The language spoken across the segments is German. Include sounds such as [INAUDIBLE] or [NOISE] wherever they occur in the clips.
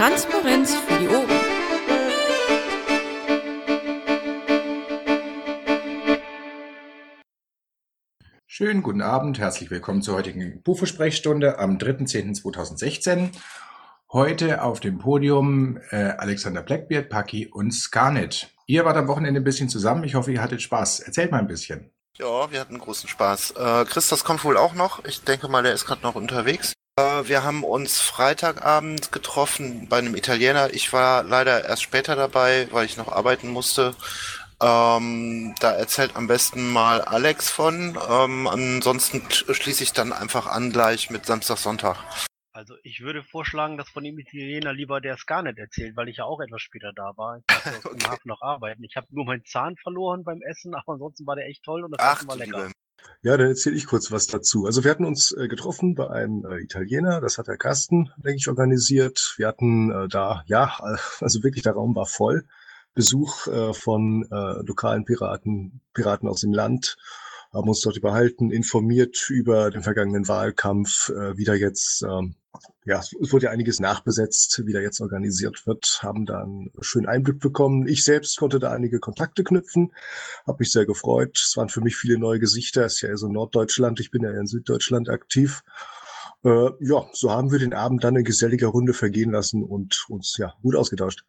Transparenz für die Ohren. Schönen guten Abend, herzlich willkommen zur heutigen Bufo-Sprechstunde am 3.10.2016. Heute auf dem Podium äh, Alexander Blackbeard, Paki und Scarnet. Ihr wart am Wochenende ein bisschen zusammen. Ich hoffe, ihr hattet Spaß. Erzählt mal ein bisschen. Ja, wir hatten großen Spaß. Äh, Christos kommt wohl auch noch. Ich denke mal, der ist gerade noch unterwegs. Äh, wir haben uns Freitagabend getroffen bei einem Italiener. Ich war leider erst später dabei, weil ich noch arbeiten musste. Ähm, da erzählt am besten mal Alex von. Ähm, ansonsten schließe ich dann einfach an gleich mit Samstag, Sonntag. Also ich würde vorschlagen, dass von dem Italiener lieber der Scarnet erzählt, weil ich ja auch etwas später da war. Ich [LAUGHS] musste okay. noch arbeiten. Ich habe nur meinen Zahn verloren beim Essen, aber ansonsten war der echt toll und das Ach, war lecker. Liebe. Ja, dann erzähle ich kurz was dazu. Also wir hatten uns äh, getroffen bei einem äh, Italiener, das hat der Carsten, denke ich, organisiert. Wir hatten äh, da, ja, [LAUGHS] also wirklich der Raum war voll. Besuch äh, von äh, lokalen Piraten, Piraten aus dem Land, haben uns dort überhalten, informiert über den vergangenen Wahlkampf, äh, wie da jetzt, ähm, ja, es wurde ja einiges nachbesetzt, wie da jetzt organisiert wird, haben da einen schönen Einblick bekommen. Ich selbst konnte da einige Kontakte knüpfen, habe mich sehr gefreut. Es waren für mich viele neue Gesichter, es ist ja eher so Norddeutschland, ich bin ja in Süddeutschland aktiv. Äh, ja, so haben wir den Abend dann in geselliger Runde vergehen lassen und uns ja gut ausgetauscht.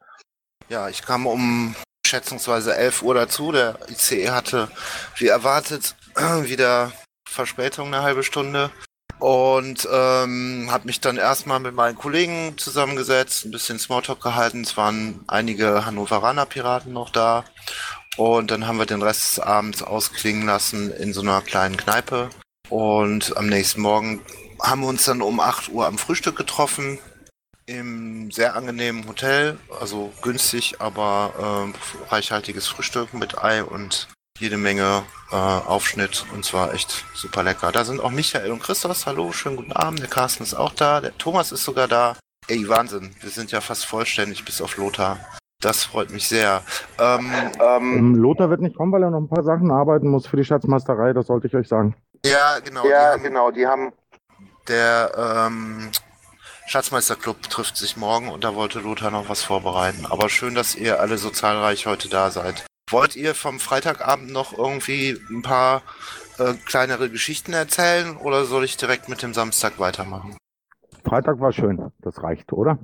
Ja, ich kam um schätzungsweise 11 Uhr dazu. Der ICE hatte, wie erwartet, [CLEARS THROAT] wieder Verspätung eine halbe Stunde. Und ähm, habe mich dann erstmal mit meinen Kollegen zusammengesetzt, ein bisschen Smalltalk gehalten. Es waren einige Hannoveraner Piraten noch da. Und dann haben wir den Rest des Abends ausklingen lassen in so einer kleinen Kneipe. Und am nächsten Morgen haben wir uns dann um 8 Uhr am Frühstück getroffen im sehr angenehmen Hotel, also günstig, aber äh, reichhaltiges Frühstück mit Ei und jede Menge äh, Aufschnitt und zwar echt super lecker. Da sind auch Michael und Christoph. Hallo, schönen guten Abend. Der Carsten ist auch da. Der Thomas ist sogar da. Ey, Wahnsinn. Wir sind ja fast vollständig bis auf Lothar. Das freut mich sehr. Ähm, ähm, Lothar wird nicht kommen, weil er noch ein paar Sachen arbeiten muss für die Schatzmeisterei. Das sollte ich euch sagen. Ja, genau. Ja, die haben, genau. Die haben der ähm, Schatzmeisterclub trifft sich morgen und da wollte Lothar noch was vorbereiten. Aber schön, dass ihr alle so zahlreich heute da seid. Wollt ihr vom Freitagabend noch irgendwie ein paar äh, kleinere Geschichten erzählen oder soll ich direkt mit dem Samstag weitermachen? Freitag war schön, das reicht, oder?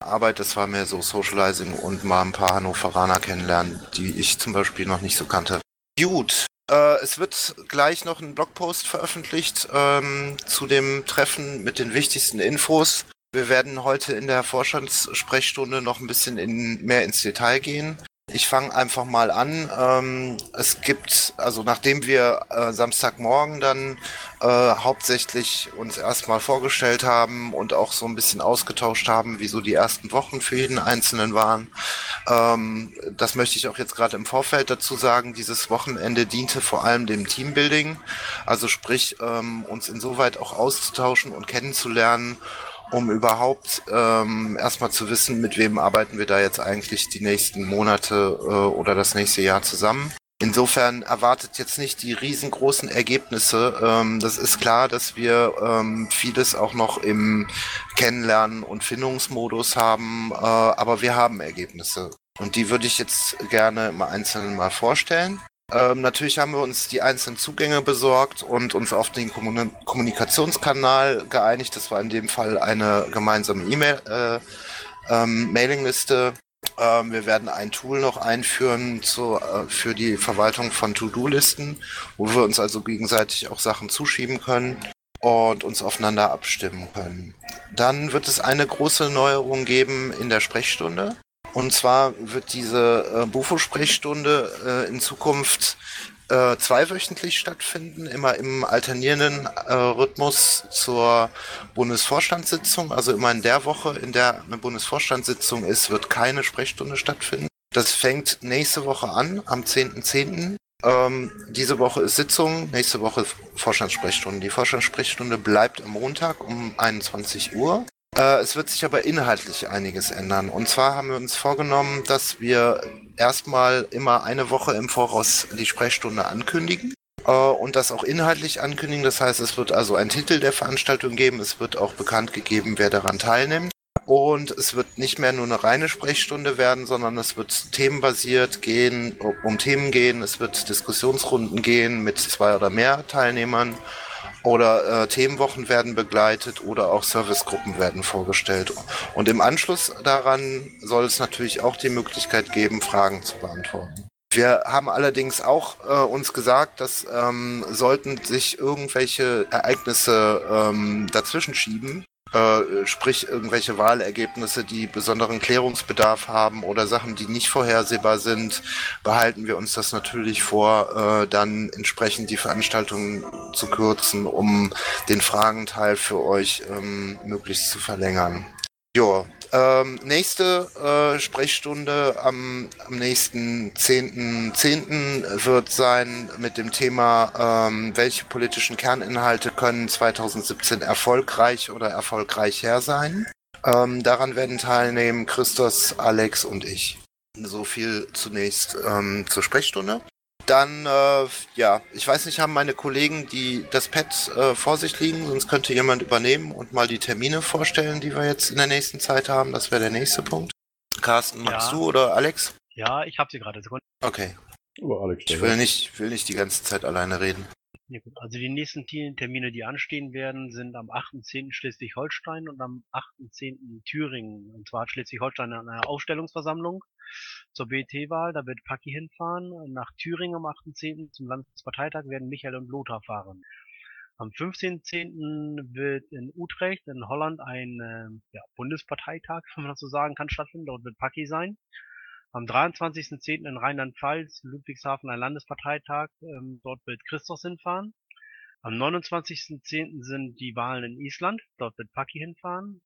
Arbeit, das war mehr so Socializing und mal ein paar Hannoveraner kennenlernen, die ich zum Beispiel noch nicht so kannte. Gut, äh, es wird gleich noch ein Blogpost veröffentlicht ähm, zu dem Treffen mit den wichtigsten Infos. Wir werden heute in der Vorstandssprechstunde noch ein bisschen in, mehr ins Detail gehen. Ich fange einfach mal an. Ähm, es gibt, also nachdem wir äh, Samstagmorgen dann äh, hauptsächlich uns erstmal vorgestellt haben und auch so ein bisschen ausgetauscht haben, wie so die ersten Wochen für jeden Einzelnen waren, ähm, das möchte ich auch jetzt gerade im Vorfeld dazu sagen. Dieses Wochenende diente vor allem dem Teambuilding, also sprich ähm, uns insoweit auch auszutauschen und kennenzulernen um überhaupt ähm, erstmal zu wissen, mit wem arbeiten wir da jetzt eigentlich die nächsten Monate äh, oder das nächste Jahr zusammen. Insofern erwartet jetzt nicht die riesengroßen Ergebnisse. Ähm, das ist klar, dass wir ähm, vieles auch noch im Kennenlernen und Findungsmodus haben, äh, aber wir haben Ergebnisse. Und die würde ich jetzt gerne im Einzelnen mal vorstellen. Ähm, natürlich haben wir uns die einzelnen Zugänge besorgt und uns auf den Kommun Kommunikationskanal geeinigt. Das war in dem Fall eine gemeinsame E-Mail, äh, ähm, Mailingliste. Ähm, wir werden ein Tool noch einführen zu, äh, für die Verwaltung von To-Do-Listen, wo wir uns also gegenseitig auch Sachen zuschieben können und uns aufeinander abstimmen können. Dann wird es eine große Neuerung geben in der Sprechstunde. Und zwar wird diese äh, Bufo-Sprechstunde äh, in Zukunft äh, zweiwöchentlich stattfinden, immer im alternierenden äh, Rhythmus zur Bundesvorstandssitzung. Also immer in der Woche, in der eine Bundesvorstandssitzung ist, wird keine Sprechstunde stattfinden. Das fängt nächste Woche an, am 10.10. .10. Ähm, diese Woche ist Sitzung, nächste Woche Vorstandssprechstunde. Die Vorstandssprechstunde bleibt am Montag um 21 Uhr. Äh, es wird sich aber inhaltlich einiges ändern. Und zwar haben wir uns vorgenommen, dass wir erstmal immer eine Woche im Voraus die Sprechstunde ankündigen äh, und das auch inhaltlich ankündigen. Das heißt, es wird also einen Titel der Veranstaltung geben. Es wird auch bekannt gegeben, wer daran teilnimmt. Und es wird nicht mehr nur eine reine Sprechstunde werden, sondern es wird themenbasiert gehen, um Themen gehen. Es wird Diskussionsrunden gehen mit zwei oder mehr Teilnehmern. Oder äh, Themenwochen werden begleitet oder auch Servicegruppen werden vorgestellt. Und im Anschluss daran soll es natürlich auch die Möglichkeit geben, Fragen zu beantworten. Wir haben allerdings auch äh, uns gesagt, dass ähm, sollten sich irgendwelche Ereignisse ähm, dazwischen schieben, äh, sprich irgendwelche Wahlergebnisse, die besonderen Klärungsbedarf haben oder Sachen, die nicht vorhersehbar sind, behalten wir uns das natürlich vor, äh, dann entsprechend die Veranstaltung zu kürzen, um den Fragenteil für euch ähm, möglichst zu verlängern. Ja, ähm, nächste äh, Sprechstunde am, am nächsten 10.10. .10. wird sein mit dem Thema, ähm, welche politischen Kerninhalte können 2017 erfolgreich oder erfolgreicher sein. Ähm, daran werden teilnehmen Christos, Alex und ich. So viel zunächst ähm, zur Sprechstunde. Dann, äh, ja, ich weiß nicht, haben meine Kollegen die das Pad äh, vor sich liegen, sonst könnte jemand übernehmen und mal die Termine vorstellen, die wir jetzt in der nächsten Zeit haben. Das wäre der nächste Punkt. Carsten, magst Ja. du oder Alex? Ja, ich habe sie gerade. Sekunde. Okay. Oh, Alex, Ich will nicht, will nicht die ganze Zeit alleine reden. Ja, gut. Also die nächsten Te- Termine, die anstehen werden, sind am 8.10. Schleswig-Holstein und am 8.10. Thüringen. Und zwar hat Schleswig-Holstein eine Aufstellungsversammlung zur BT-Wahl. Da wird Paki hinfahren. Nach Thüringen am 8.10. zum Landesparteitag werden Michael und Lothar fahren. Am 15.10. wird in Utrecht in Holland ein äh, ja, Bundesparteitag, [LAUGHS] wenn man das so sagen kann, stattfinden. Dort wird Paki sein. Am 23.10. in Rheinland-Pfalz, Ludwigshafen, ein Landesparteitag. Ähm, dort wird Christos hinfahren. Am 29.10. sind die Wahlen in Island. Dort wird Paki hinfahren.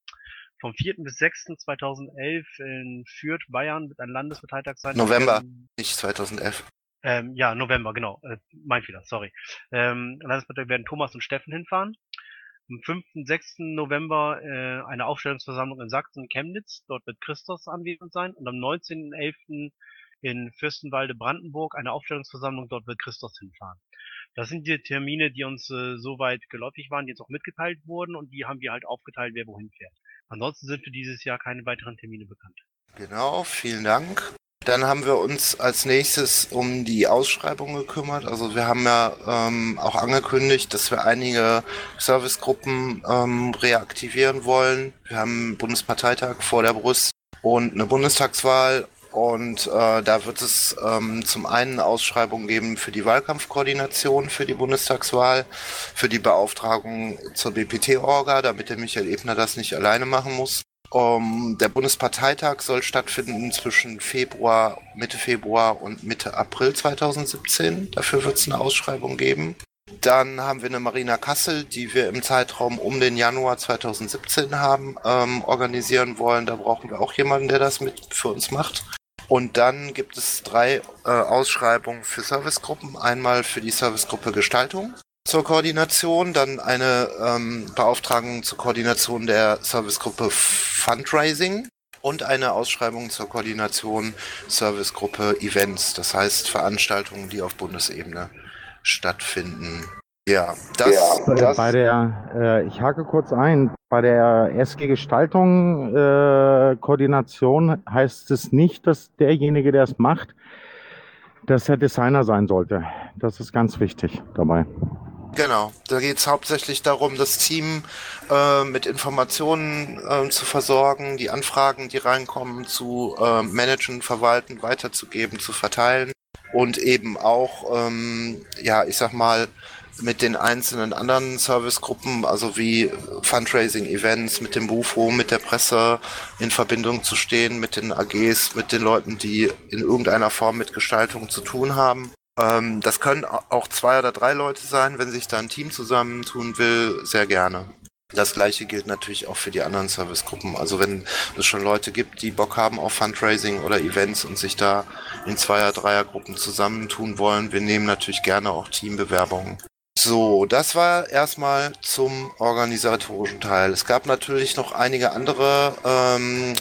Vom 4. bis 6. 2011 in Fürth, Bayern, wird ein Landesparteitag sein. November. Ähm, Nicht 2011. ähm, ja, November, genau. Äh, mein Fehler, sorry. Ähm, Landesparteitag werden Thomas und Steffen hinfahren. Am 5. 6. November äh, eine Aufstellungsversammlung in Sachsen, Chemnitz. Dort wird Christos anwesend sein. Und am 19.11. in Fürstenwalde, Brandenburg, eine Aufstellungsversammlung. Dort wird Christos hinfahren. Das sind die Termine, die uns äh, soweit geläufig waren, die jetzt auch mitgeteilt wurden und die haben wir halt aufgeteilt, wer wohin fährt. Ansonsten sind für dieses Jahr keine weiteren Termine bekannt. Genau, vielen Dank. Dann haben wir uns als nächstes um die Ausschreibung gekümmert. Also wir haben ja ähm, auch angekündigt, dass wir einige Servicegruppen ähm, reaktivieren wollen. Wir haben einen Bundesparteitag vor der Brust und eine Bundestagswahl. Und äh, da wird es ähm, zum einen Ausschreibungen geben für die Wahlkampfkoordination für die Bundestagswahl, für die Beauftragung zur BPT-Orga, damit der Michael Ebner das nicht alleine machen muss. Um, der Bundesparteitag soll stattfinden zwischen Februar, Mitte Februar und Mitte April 2017. Dafür wird es eine Ausschreibung geben. Dann haben wir eine Marina Kassel, die wir im Zeitraum um den Januar 2017 haben, ähm, organisieren wollen. Da brauchen wir auch jemanden, der das mit für uns macht. Und dann gibt es drei äh, Ausschreibungen für Servicegruppen. Einmal für die Servicegruppe Gestaltung zur Koordination, dann eine ähm, Beauftragung zur Koordination der Servicegruppe Fundraising und eine Ausschreibung zur Koordination Servicegruppe Events, das heißt Veranstaltungen, die auf Bundesebene stattfinden. Ja, das, Bei- das Bei der, äh, ich hake kurz ein, bei der SG Gestaltung äh, Koordination heißt es nicht, dass derjenige, der es macht, dass er Designer sein sollte. Das ist ganz wichtig dabei. Genau, da geht es hauptsächlich darum, das Team äh, mit Informationen äh, zu versorgen, die Anfragen, die reinkommen, zu äh, managen, verwalten, weiterzugeben, zu verteilen und eben auch, ähm, ja, ich sag mal, mit den einzelnen anderen Servicegruppen, also wie Fundraising-Events, mit dem Bufo, mit der Presse in Verbindung zu stehen, mit den AGs, mit den Leuten, die in irgendeiner Form mit Gestaltung zu tun haben. Ähm, das können au- auch zwei oder drei Leute sein, wenn sich da ein Team zusammentun will, sehr gerne. Das gleiche gilt natürlich auch für die anderen Servicegruppen. Also wenn es schon Leute gibt, die Bock haben auf Fundraising oder Events und sich da in Zweier-, Dreiergruppen zusammentun wollen, wir nehmen natürlich gerne auch Teambewerbungen. So, das war erstmal zum organisatorischen Teil. Es gab natürlich noch einige andere ähm,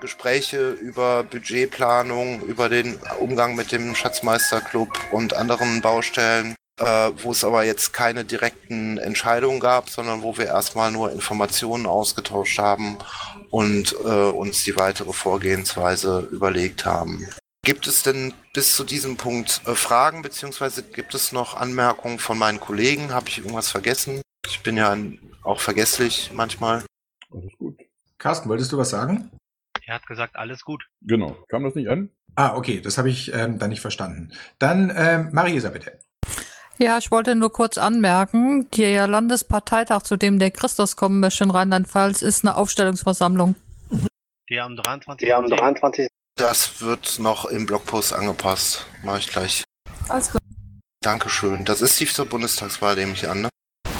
Gespräche über Budgetplanung, über den Umgang mit dem Schatzmeisterclub und anderen Baustellen. äh, wo es aber jetzt keine direkten Entscheidungen gab, sondern wo wir erstmal nur Informationen ausgetauscht haben und äh, uns die weitere Vorgehensweise überlegt haben. Gibt es denn bis zu diesem Punkt äh, Fragen, beziehungsweise gibt es noch Anmerkungen von meinen Kollegen? Habe ich irgendwas vergessen? Ich bin ja auch vergesslich manchmal. Alles gut. Carsten, wolltest du was sagen? Er hat gesagt, alles gut. Genau. Kam das nicht an? Ah, okay, das habe ich ähm, dann nicht verstanden. Dann ähm, Marisa, bitte. Ja, ich wollte nur kurz anmerken, der Landesparteitag, zu dem der Christus kommen möchte in Rheinland-Pfalz, ist eine Aufstellungsversammlung. Der am 23. Der am 23. Das wird noch im Blogpost angepasst. Mache ich gleich. Alles klar. Dankeschön. Das ist die zur Bundestagswahl, nehme ich an, ne?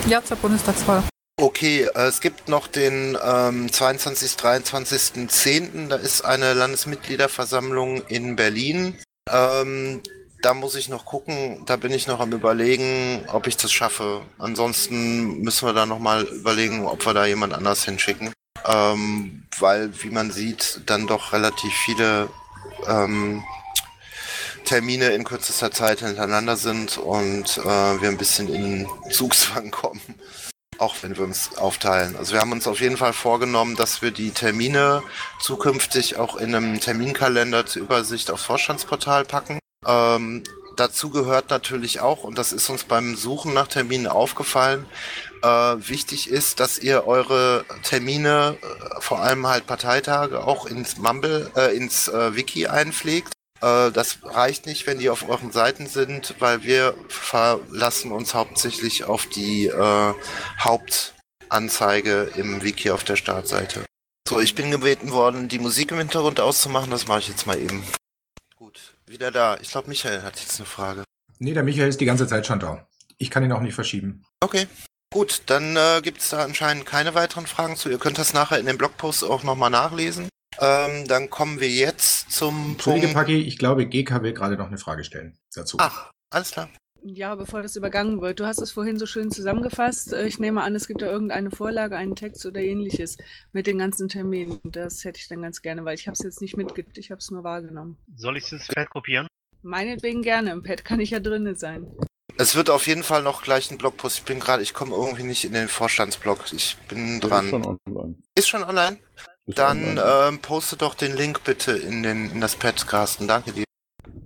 Ja, zur Bundestagswahl. Okay, äh, es gibt noch den ähm, 22. 23.10. Da ist eine Landesmitgliederversammlung in Berlin. Ähm, da muss ich noch gucken, da bin ich noch am überlegen, ob ich das schaffe. Ansonsten müssen wir da nochmal überlegen, ob wir da jemand anders hinschicken. Ähm, weil, wie man sieht, dann doch relativ viele ähm, Termine in kürzester Zeit hintereinander sind und äh, wir ein bisschen in Zugzwang [LAUGHS] kommen. Auch wenn wir uns aufteilen. Also wir haben uns auf jeden Fall vorgenommen, dass wir die Termine zukünftig auch in einem Terminkalender zur Übersicht aufs Vorstandsportal packen. Ähm, dazu gehört natürlich auch, und das ist uns beim Suchen nach Terminen aufgefallen, äh, wichtig ist, dass ihr eure Termine, äh, vor allem halt Parteitage, auch ins Mumble, äh, ins äh, Wiki einpflegt. Äh, das reicht nicht, wenn die auf euren Seiten sind, weil wir verlassen uns hauptsächlich auf die Hauptanzeige im Wiki auf der Startseite. So, ich bin gebeten worden, die Musik im Hintergrund auszumachen. Das mache ich jetzt mal eben. Gut, wieder da. Ich glaube, Michael hat jetzt eine Frage. Nee, der Michael ist die ganze Zeit schon da. Ich kann ihn auch nicht verschieben. Okay. Gut, dann äh, gibt es da anscheinend keine weiteren Fragen zu. Ihr könnt das nachher in dem Blogpost auch nochmal nachlesen. Ähm, dann kommen wir jetzt zum Kollege Paki, ich glaube, GK will gerade noch eine Frage stellen dazu. Ach, alles klar. Ja, bevor das übergangen wird. Du hast es vorhin so schön zusammengefasst. Äh, Ich nehme an, es gibt da irgendeine Vorlage, einen Text oder ähnliches mit den ganzen Terminen. Das hätte ich dann ganz gerne, weil ich habe es jetzt nicht mitgekriegt, ich habe es nur wahrgenommen. Soll ich es ins Feld kopieren? Meinetwegen gerne, im Pad kann ich ja drinne sein. Es wird auf jeden Fall noch gleich ein Blogpost. Ich bin gerade, ich komme irgendwie nicht in den Vorstandsblog. Ich bin dran. ist schon online. Ist schon online? Ist Dann online. ähm, poste doch den Link bitte in, den, in das Pad, Carsten. Danke dir.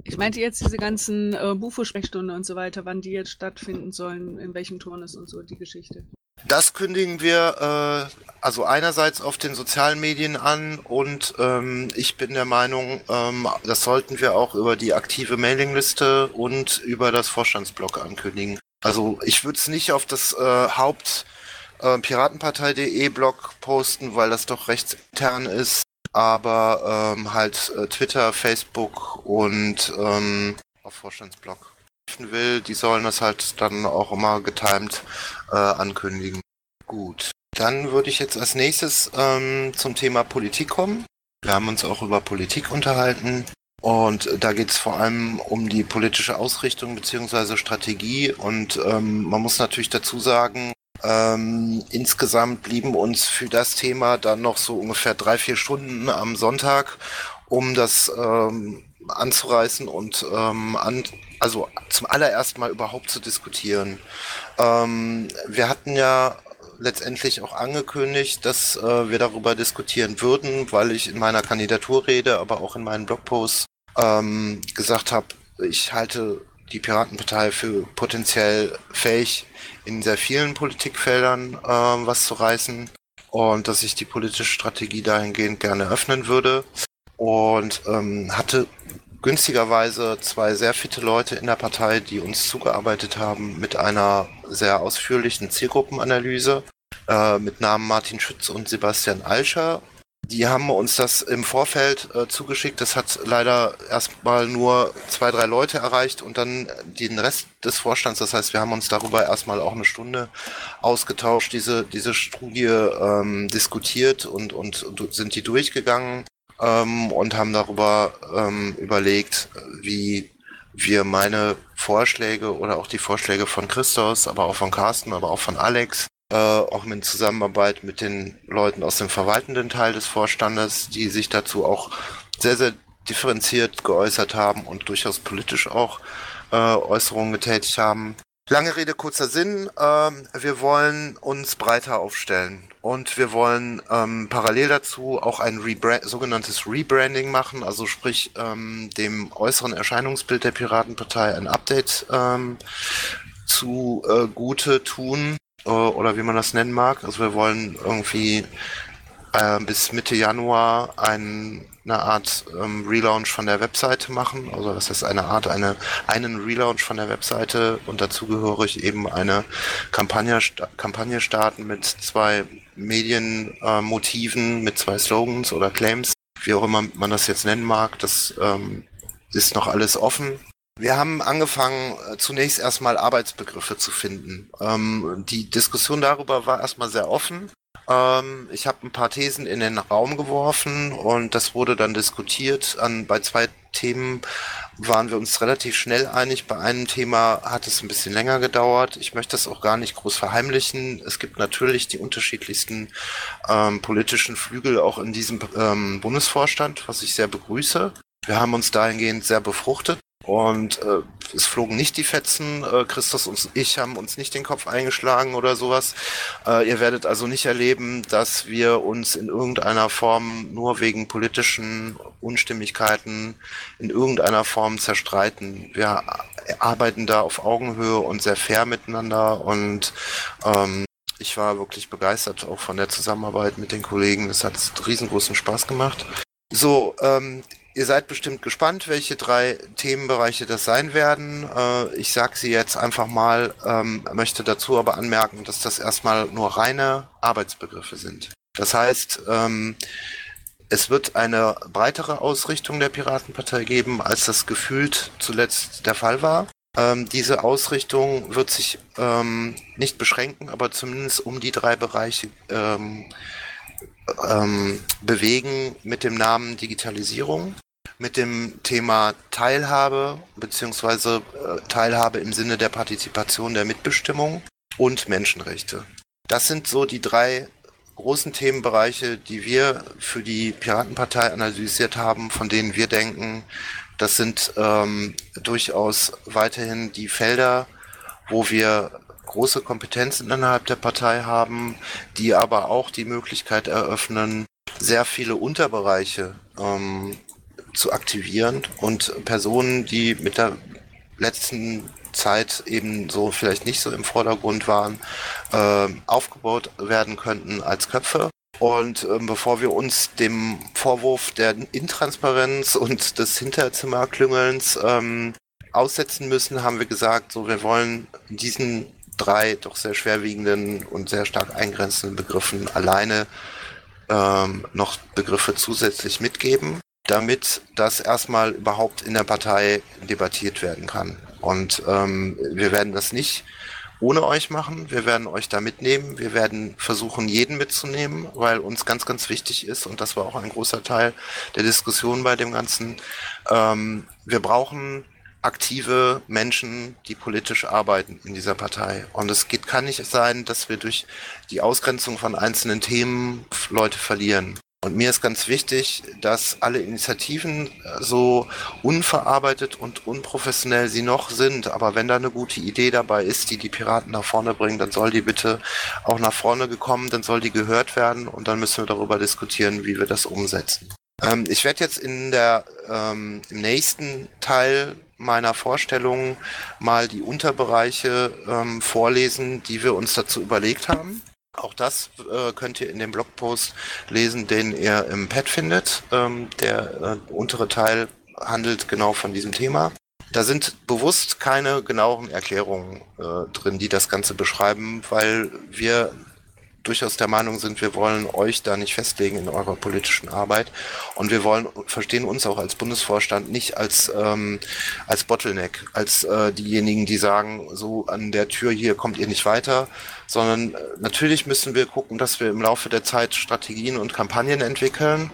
Ich meinte jetzt diese ganzen äh, Bufo-Sprechstunde und so weiter, wann die jetzt stattfinden sollen, in welchem Turnus und so, die Geschichte. Das kündigen wir äh, also einerseits auf den sozialen Medien an und ähm, ich bin der Meinung, ähm, das sollten wir auch über die aktive Mailingliste und über das Vorstandsblog ankündigen. Also ich würde es nicht auf das äh, Haupt äh, Piratenpartei.de Blog posten, weil das doch rechtsintern ist, aber ähm, halt äh, Twitter, Facebook und ähm, auf Vorstandsblog will, die sollen das halt dann auch immer getimed äh, ankündigen. Gut. Dann würde ich jetzt als nächstes ähm, zum Thema Politik kommen. Wir haben uns auch über Politik unterhalten. Und da geht es vor allem um die politische Ausrichtung beziehungsweise Strategie. Und ähm, man muss natürlich dazu sagen, ähm, insgesamt blieben uns für das Thema dann noch so ungefähr drei, vier Stunden am Sonntag, um das ähm, anzureißen und ähm, an, also zum allerersten Mal überhaupt zu diskutieren. Ähm, wir hatten ja letztendlich auch angekündigt, dass äh, wir darüber diskutieren würden, weil ich in meiner Kandidaturrede, aber auch in meinen Blogposts ähm, gesagt habe, ich halte die Piratenpartei für potenziell fähig, in sehr vielen Politikfeldern äh, was zu reißen und dass ich die politische Strategie dahingehend gerne öffnen würde. Und ähm, hatte günstigerweise zwei sehr fitte Leute in der Partei, die uns zugearbeitet haben mit einer sehr ausführlichen Zielgruppenanalyse äh, mit Namen Martin Schütz und Sebastian Alscher. Die haben uns das im Vorfeld äh, zugeschickt. Das hat leider erstmal nur zwei, drei Leute erreicht und dann den Rest des Vorstands. Das heißt, wir haben uns darüber erstmal auch eine Stunde ausgetauscht, diese, diese Studie ähm, diskutiert und, und, und sind die durchgegangen ähm, und haben darüber ähm, überlegt, wie wir meine Vorschläge oder auch die Vorschläge von Christos, aber auch von Carsten, aber auch von Alex, äh, auch in Zusammenarbeit mit den Leuten aus dem verwaltenden Teil des Vorstandes, die sich dazu auch sehr, sehr differenziert geäußert haben und durchaus politisch auch äh, Äußerungen getätigt haben, Lange Rede, kurzer Sinn. Ähm, wir wollen uns breiter aufstellen und wir wollen ähm, parallel dazu auch ein Rebrand sogenanntes Rebranding machen, also sprich ähm, dem äußeren Erscheinungsbild der Piratenpartei ein Update ähm, zu äh, Gute tun äh, oder wie man das nennen mag. Also wir wollen irgendwie äh, bis Mitte Januar ein, eine Art ähm, Relaunch von der Webseite machen. Also das heißt eine Art, eine, einen Relaunch von der Webseite und dazugehörig eben eine Kampagne, Kampagne starten mit zwei Medienmotiven, äh, mit zwei Slogans oder Claims, wie auch immer man das jetzt nennen mag. Das ähm, ist noch alles offen. Wir haben angefangen, äh, zunächst erstmal Arbeitsbegriffe zu finden. Ähm, die Diskussion darüber war erstmal sehr offen. Ähm, ich habe ein paar Thesen in den Raum geworfen und das wurde dann diskutiert. An, bei zwei Themen waren wir uns relativ schnell einig. Bei einem Thema hat es ein bisschen länger gedauert. Ich möchte das auch gar nicht groß verheimlichen. Es gibt natürlich die unterschiedlichsten ähm, politischen Flügel auch in diesem ähm, Bundesvorstand, was ich sehr begrüße. Wir haben uns dahingehend sehr befruchtet. Und äh, es flogen nicht die Fetzen. Äh, Christus und ich haben uns nicht den Kopf eingeschlagen oder sowas. Äh, ihr werdet also nicht erleben, dass wir uns in irgendeiner Form nur wegen politischen Unstimmigkeiten in irgendeiner Form zerstreiten. Wir arbeiten da auf Augenhöhe und sehr fair miteinander und ähm, ich war wirklich begeistert auch von der Zusammenarbeit mit den Kollegen. Es hat riesengroßen Spaß gemacht. So, ähm, Ihr seid bestimmt gespannt, welche drei Themenbereiche das sein werden. Äh, ich sage sie jetzt einfach mal, ähm, möchte dazu aber anmerken, dass das erstmal nur reine Arbeitsbegriffe sind. Das heißt, ähm, es wird eine breitere Ausrichtung der Piratenpartei geben, als das gefühlt zuletzt der Fall war. Ähm, diese Ausrichtung wird sich ähm, nicht beschränken, aber zumindest um die drei Bereiche ähm, ähm, bewegen mit dem Namen Digitalisierung mit dem Thema Teilhabe beziehungsweise äh, Teilhabe im Sinne der Partizipation der Mitbestimmung und Menschenrechte. Das sind so die drei großen Themenbereiche, die wir für die Piratenpartei analysiert haben, von denen wir denken, das sind ähm, durchaus weiterhin die Felder, wo wir große Kompetenzen innerhalb der Partei haben, die aber auch die Möglichkeit eröffnen, sehr viele Unterbereiche ähm, zu aktivieren und Personen, die mit der letzten Zeit eben so vielleicht nicht so im Vordergrund waren, äh, aufgebaut werden könnten als Köpfe. Und ähm, bevor wir uns dem Vorwurf der Intransparenz und des Hinterzimmerklüngelns ähm, aussetzen müssen, haben wir gesagt, so wir wollen diesen drei doch sehr schwerwiegenden und sehr stark eingrenzenden Begriffen alleine ähm, noch Begriffe zusätzlich mitgeben damit das erstmal überhaupt in der Partei debattiert werden kann. Und ähm, wir werden das nicht ohne euch machen. Wir werden euch da mitnehmen. Wir werden versuchen, jeden mitzunehmen, weil uns ganz, ganz wichtig ist, und das war auch ein großer Teil der Diskussion bei dem Ganzen, ähm, wir brauchen aktive Menschen, die politisch arbeiten in dieser Partei. Und es geht, kann nicht sein, dass wir durch die Ausgrenzung von einzelnen Themen Leute verlieren. Und mir ist ganz wichtig, dass alle Initiativen äh, so unverarbeitet und unprofessionell sie noch sind, aber wenn da eine gute Idee dabei ist, die die Piraten nach vorne bringen, dann soll die bitte auch nach vorne gekommen, dann soll die gehört werden und dann müssen wir darüber diskutieren, wie wir das umsetzen. Ähm, ich werde jetzt in der ähm, im nächsten Teil meiner Vorstellung mal die Unterbereiche ähm, vorlesen, die wir uns dazu überlegt haben. Auch das äh, könnt ihr in dem Blogpost lesen, den ihr im Pad findet. Ähm, der äh, untere Teil handelt genau von diesem Thema. Da sind bewusst keine genaueren Erklärungen äh, drin, die das Ganze beschreiben, weil wir durchaus der Meinung sind, wir wollen euch da nicht festlegen in eurer politischen Arbeit und wir wollen verstehen uns auch als Bundesvorstand nicht als ähm, als Bottleneck, als äh, diejenigen, die sagen, so an der Tür hier kommt ihr nicht weiter, sondern äh, natürlich müssen wir gucken, dass wir im Laufe der Zeit Strategien und Kampagnen entwickeln,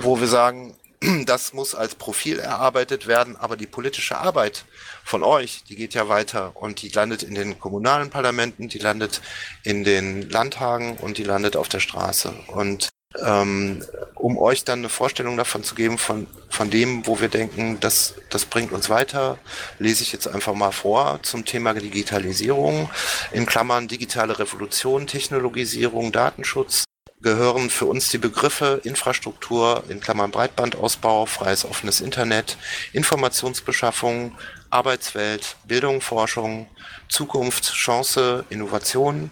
wo wir sagen, [CLEARS THROAT] das muss als Profil erarbeitet werden, aber die politische Arbeit von euch, die geht ja weiter und die landet in den kommunalen Parlamenten, die landet in den Landtagen und die landet auf der Straße. Und ähm, um euch dann eine Vorstellung davon zu geben, von, von dem, wo wir denken, das, das bringt uns weiter, lese ich jetzt einfach mal vor zum Thema Digitalisierung. In Klammern digitale Revolution, Technologisierung, Datenschutz gehören für uns die Begriffe Infrastruktur, in Klammern Breitbandausbau, freies offenes Internet, Informationsbeschaffung, Arbeitswelt, Bildung, Forschung, Zukunft, Chance, Innovation,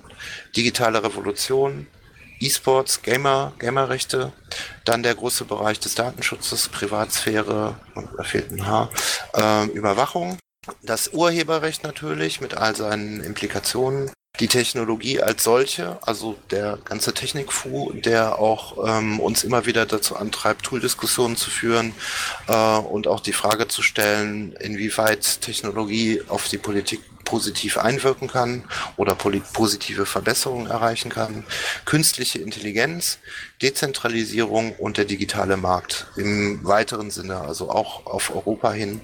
digitale Revolution, E-Sports, Gamer, Gamerrechte, dann der große Bereich des Datenschutzes, Privatsphäre, da fehlt ein Haar, äh, Überwachung, das Urheberrecht natürlich mit all seinen Implikationen, die Technologie als solche, also der ganze Technikfu, der auch ähm, uns immer wieder dazu antreibt, Tool-Diskussionen zu führen äh, und auch die Frage zu stellen, inwieweit Technologie auf die Politik positiv einwirken kann oder positive Verbesserungen erreichen kann. Künstliche Intelligenz, Dezentralisierung und der digitale Markt im weiteren Sinne, also auch auf Europa hin,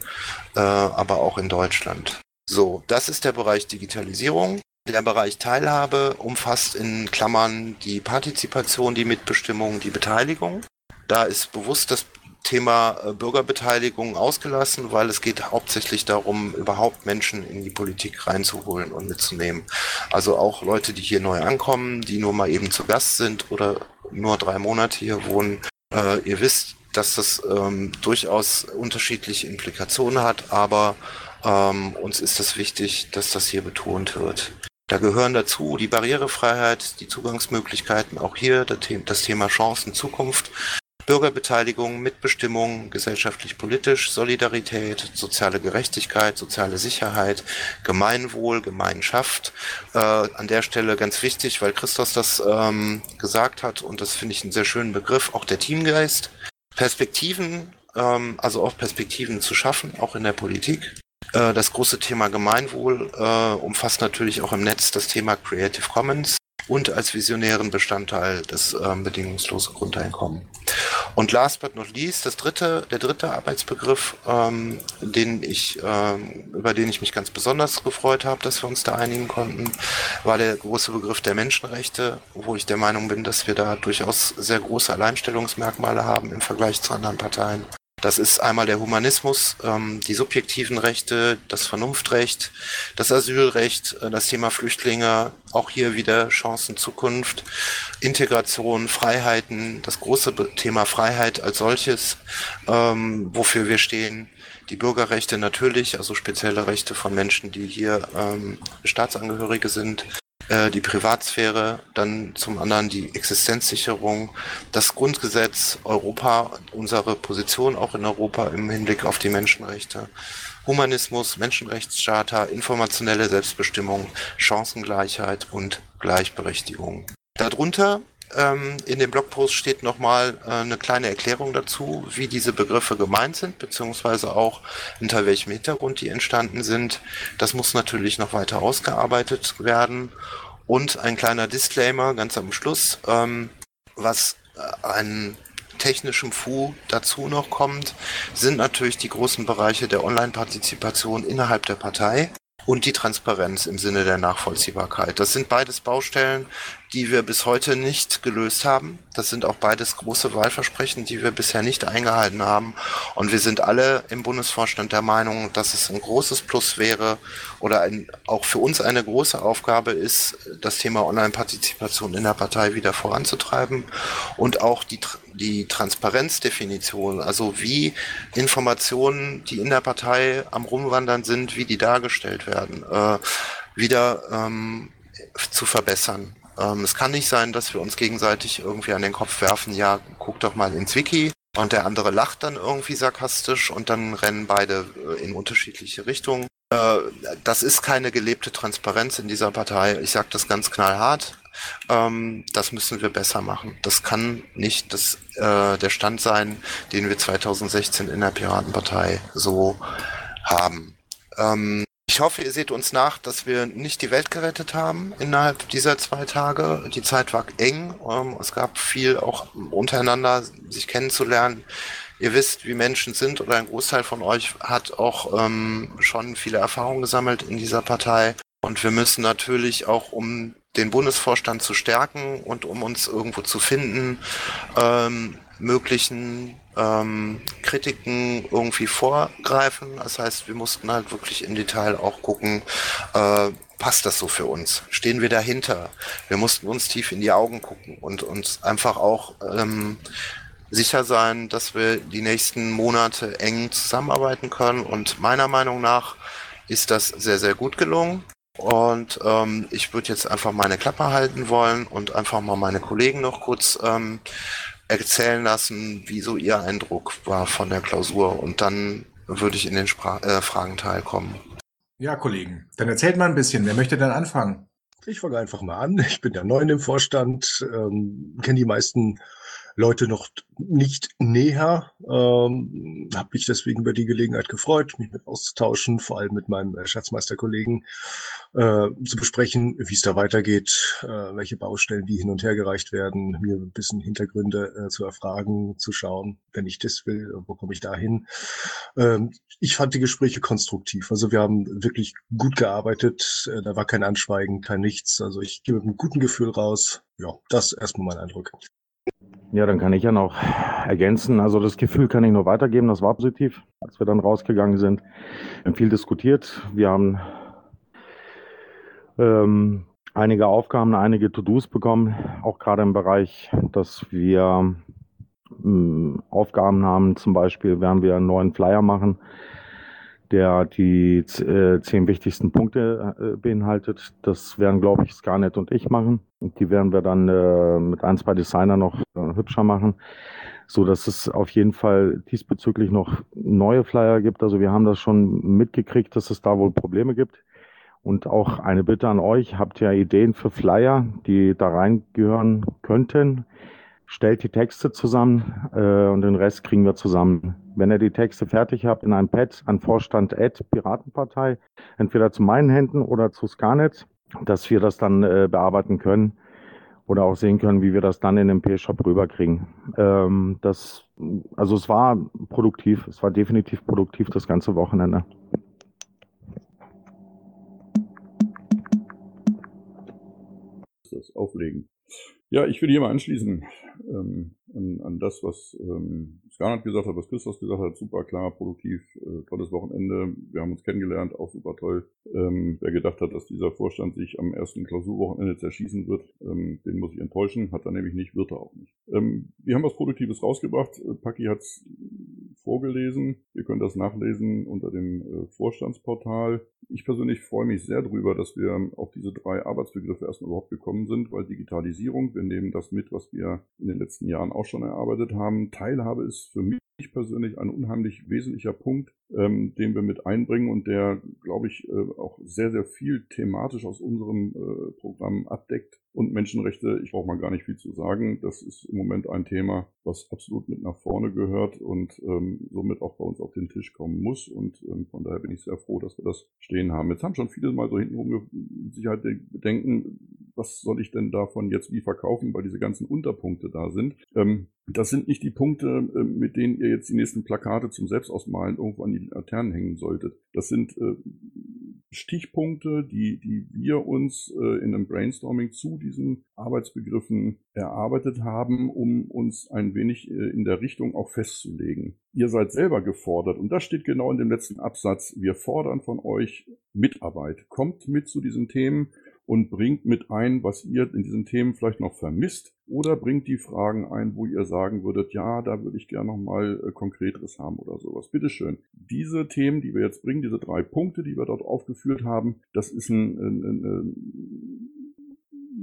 äh, aber auch in Deutschland. So, das ist der Bereich Digitalisierung. Der Bereich Teilhabe umfasst in Klammern die Partizipation, die Mitbestimmung, die Beteiligung. Da ist bewusst das Thema äh, Bürgerbeteiligung ausgelassen, weil es geht hauptsächlich darum, überhaupt Menschen in die Politik reinzuholen und mitzunehmen. Also auch Leute, die hier neu ankommen, die nur mal eben zu Gast sind oder nur drei Monate hier wohnen. Äh, ihr wisst, dass das ähm, durchaus unterschiedliche Implikationen hat, aber ähm, uns ist es wichtig, dass das hier betont wird. Da gehören dazu die Barrierefreiheit, die Zugangsmöglichkeiten, auch hier das Thema Chancen, Zukunft, Bürgerbeteiligung, Mitbestimmung, gesellschaftlich-politisch, Solidarität, soziale Gerechtigkeit, soziale Sicherheit, Gemeinwohl, Gemeinschaft. Äh, an der Stelle ganz wichtig, weil Christos das ähm, gesagt hat und das finde ich einen sehr schönen Begriff, auch der Teamgeist. Perspektiven, ähm, also auch Perspektiven zu schaffen, auch in der Politik. Äh, das große Thema Gemeinwohl äh, umfasst natürlich auch im Netz das Thema Creative Commons und als visionären Bestandteil das ähm, bedingungslose Grundeinkommen. Und last but not least, das dritte, der dritte Arbeitsbegriff, ähm, den ich, ähm, über den ich mich ganz besonders gefreut habe, dass wir uns da einigen konnten, war der große Begriff der Menschenrechte, wo ich der Meinung bin, dass wir da durchaus sehr große Alleinstellungsmerkmale haben im Vergleich zu anderen Parteien. Das ist einmal der Humanismus, ähm, die subjektiven Rechte, das Vernunftrecht, das Asylrecht, äh, das Thema Flüchtlinge, auch hier wieder Chancen Zukunft, Integration, Freiheiten, das große Thema Freiheit als solches, ähm, wofür wir stehen. Die Bürgerrechte natürlich, also spezielle Rechte von Menschen, die hier ähm, Staatsangehörige sind, äh, die Privatsphäre, dann zum anderen die Existenzsicherung, das Grundgesetz, Europa, unsere Position auch in Europa im Hinblick auf die Menschenrechte, Humanismus, Menschenrechtscharta, informationelle Selbstbestimmung, Chancengleichheit und Gleichberechtigung. Darunter ähm, in dem Blogpost steht nochmal äh, eine kleine Erklärung dazu, wie diese Begriffe gemeint sind, beziehungsweise auch unter welchem Hintergrund die entstanden sind. Das muss natürlich noch weiter ausgearbeitet werden. Und ein kleiner Disclaimer ganz am Schluss, ähm, was äh, an technischem Fu dazu noch kommt, sind natürlich die großen Bereiche der Online-Partizipation innerhalb der Partei und die Transparenz im Sinne der Nachvollziehbarkeit. Das sind beides Baustellen, die wir bis heute nicht gelöst haben. Das sind auch beides große Wahlversprechen, die wir bisher nicht eingehalten haben. Und wir sind alle im Bundesvorstand der Meinung, dass es ein großes Plus wäre oder ein, auch für uns eine große Aufgabe ist, das Thema Online-Partizipation in der Partei wieder voranzutreiben und auch die, die Transparenzdefinition, also wie Informationen, die in der Partei am Rumwandern sind, wie die dargestellt werden, äh, wieder ähm, zu verbessern. Ähm, es kann nicht sein, dass wir uns gegenseitig irgendwie an den Kopf werfen, ja, guck doch mal ins Wiki. Und der andere lacht dann irgendwie sarkastisch und dann rennen beide äh, in unterschiedliche Richtungen. Äh, das ist keine gelebte Transparenz in dieser Partei. Ich sage das ganz knallhart. Ähm, das müssen wir besser machen. Das kann nicht das, äh, der Stand sein, den wir 2016 in der Piratenpartei so haben. Ähm, ich hoffe, ihr seht uns nach, dass wir nicht die Welt gerettet haben innerhalb dieser zwei Tage. Die Zeit war eng. Ähm, es gab viel auch untereinander, sich kennenzulernen. Ihr wisst, wie Menschen sind oder ein Großteil von euch hat auch ähm, schon viele Erfahrungen gesammelt in dieser Partei. Und wir müssen natürlich auch, um den Bundesvorstand zu stärken und um uns irgendwo zu finden, ähm, möglichen ähm, Kritiken irgendwie vorgreifen. Das heißt, wir mussten halt wirklich im Detail auch gucken, äh, passt das so für uns? Stehen wir dahinter? Wir mussten uns tief in die Augen gucken und uns einfach auch ähm, sicher sein, dass wir die nächsten Monate eng zusammenarbeiten können. Und meiner Meinung nach ist das sehr, sehr gut gelungen. Und ähm, ich würde jetzt einfach meine Klappe halten wollen und einfach mal meine Kollegen noch kurz ähm, erzählen lassen, wie so ihr Eindruck war von der Klausur. Und dann würde ich in den Spra äh, Fragenteil kommen. Ja, Kollegen, dann erzählt mal ein bisschen. Wer möchte denn anfangen? Ich fange einfach mal an. Ich bin ja neu in dem Vorstand, ähm, kenne die meisten Leute noch nicht näher. Ähm, habe mich deswegen über die Gelegenheit gefreut, mich mit auszutauschen, vor allem mit meinem äh, Schatzmeisterkollegen äh, zu besprechen, wie es da weitergeht, äh, welche Baustellen wie hin und her gereicht werden, mir ein bisschen Hintergründe äh, zu erfragen, zu schauen, wenn ich das will, wo komme ich da hin. Ähm, ich fand die Gespräche konstruktiv. Also wir haben wirklich gut gearbeitet. Äh, da war kein Anschweigen, kein Nichts. Also ich gehe mit einem guten Gefühl raus. Ja, das ist erstmal mein Eindruck. Ja, dann kann ich ja noch ergänzen. Also das Gefühl kann ich nur weitergeben. Das war positiv, als wir dann rausgegangen sind. Wir haben viel diskutiert. Wir haben ähm, einige Aufgaben, einige To-Dos bekommen, auch gerade im Bereich, dass wir ähm, Aufgaben haben. Zum Beispiel werden wir einen neuen Flyer machen, der die äh, zehn wichtigsten Punkte äh, beinhaltet. Das werden, glaube ich, Scarlett und ich machen. Und die werden wir dann äh, mit ein, zwei Designern noch hübscher machen, so dass es auf jeden Fall diesbezüglich noch neue Flyer gibt. Also wir haben das schon mitgekriegt, dass es da wohl Probleme gibt. Und auch eine Bitte an euch, habt ihr Ideen für Flyer, die da reingehören könnten? Stellt die Texte zusammen äh, und den Rest kriegen wir zusammen. Wenn ihr die Texte fertig habt, in ein Pad an Vorstand Ad Piratenpartei, entweder zu meinen Händen oder zu Scarnet, dass wir das dann äh, bearbeiten können oder auch sehen können, wie wir das dann in den P-Shop rüberkriegen. Ähm, das, also es war produktiv, es war definitiv produktiv das ganze Wochenende. Das auflegen. Ja, ich würde hier mal anschließen ähm, an, an das, was ähm, Scarlett gesagt hat, was Christoph gesagt hat. Super klar, produktiv, äh, tolles Wochenende. Wir haben uns kennengelernt, auch super toll. Ähm, wer gedacht hat, dass dieser Vorstand sich am ersten Klausurwochenende zerschießen wird, ähm, den muss ich enttäuschen. Hat er nämlich nicht, wird er auch nicht. Ähm, wir haben was Produktives rausgebracht. Äh, Paki hat es vorgelesen. Ihr könnt das nachlesen unter dem äh, Vorstandsportal. Ich persönlich freue mich sehr darüber, dass wir auf diese drei Arbeitsbegriffe erstmal überhaupt gekommen sind, weil Digitalisierung, wir nehmen das mit, was wir in den letzten Jahren auch schon erarbeitet haben. Teilhabe ist für mich persönlich ein unheimlich wesentlicher Punkt, ähm, den wir mit einbringen und der, glaube ich, äh, auch sehr, sehr viel thematisch aus unserem äh, Programm abdeckt. Und Menschenrechte, ich brauche mal gar nicht viel zu sagen, das ist im Moment ein Thema, was absolut mit nach vorne gehört und ähm, somit auch bei uns auf den Tisch kommen muss. Und ähm, von daher bin ich sehr froh, dass wir das stehen haben. Jetzt haben schon viele mal so hintenrum Sicherheit bedenken, was soll ich denn davon jetzt wie verkaufen, weil diese ganzen Unterpunkte da sind. Ähm, das sind nicht die Punkte, äh, mit denen ihr jetzt die nächsten Plakate zum Selbstausmalen irgendwo an die Laternen hängen solltet. Das sind äh, Stichpunkte, die, die wir uns äh, in einem Brainstorming zu diesen Arbeitsbegriffen erarbeitet haben, um uns ein wenig in der Richtung auch festzulegen. Ihr seid selber gefordert und das steht genau in dem letzten Absatz. Wir fordern von euch Mitarbeit. Kommt mit zu diesen Themen und bringt mit ein, was ihr in diesen Themen vielleicht noch vermisst oder bringt die Fragen ein, wo ihr sagen würdet, ja, da würde ich gerne noch mal äh, konkreteres haben oder sowas. Bitteschön. Diese Themen, die wir jetzt bringen, diese drei Punkte, die wir dort aufgeführt haben, das ist ein, ein, ein, ein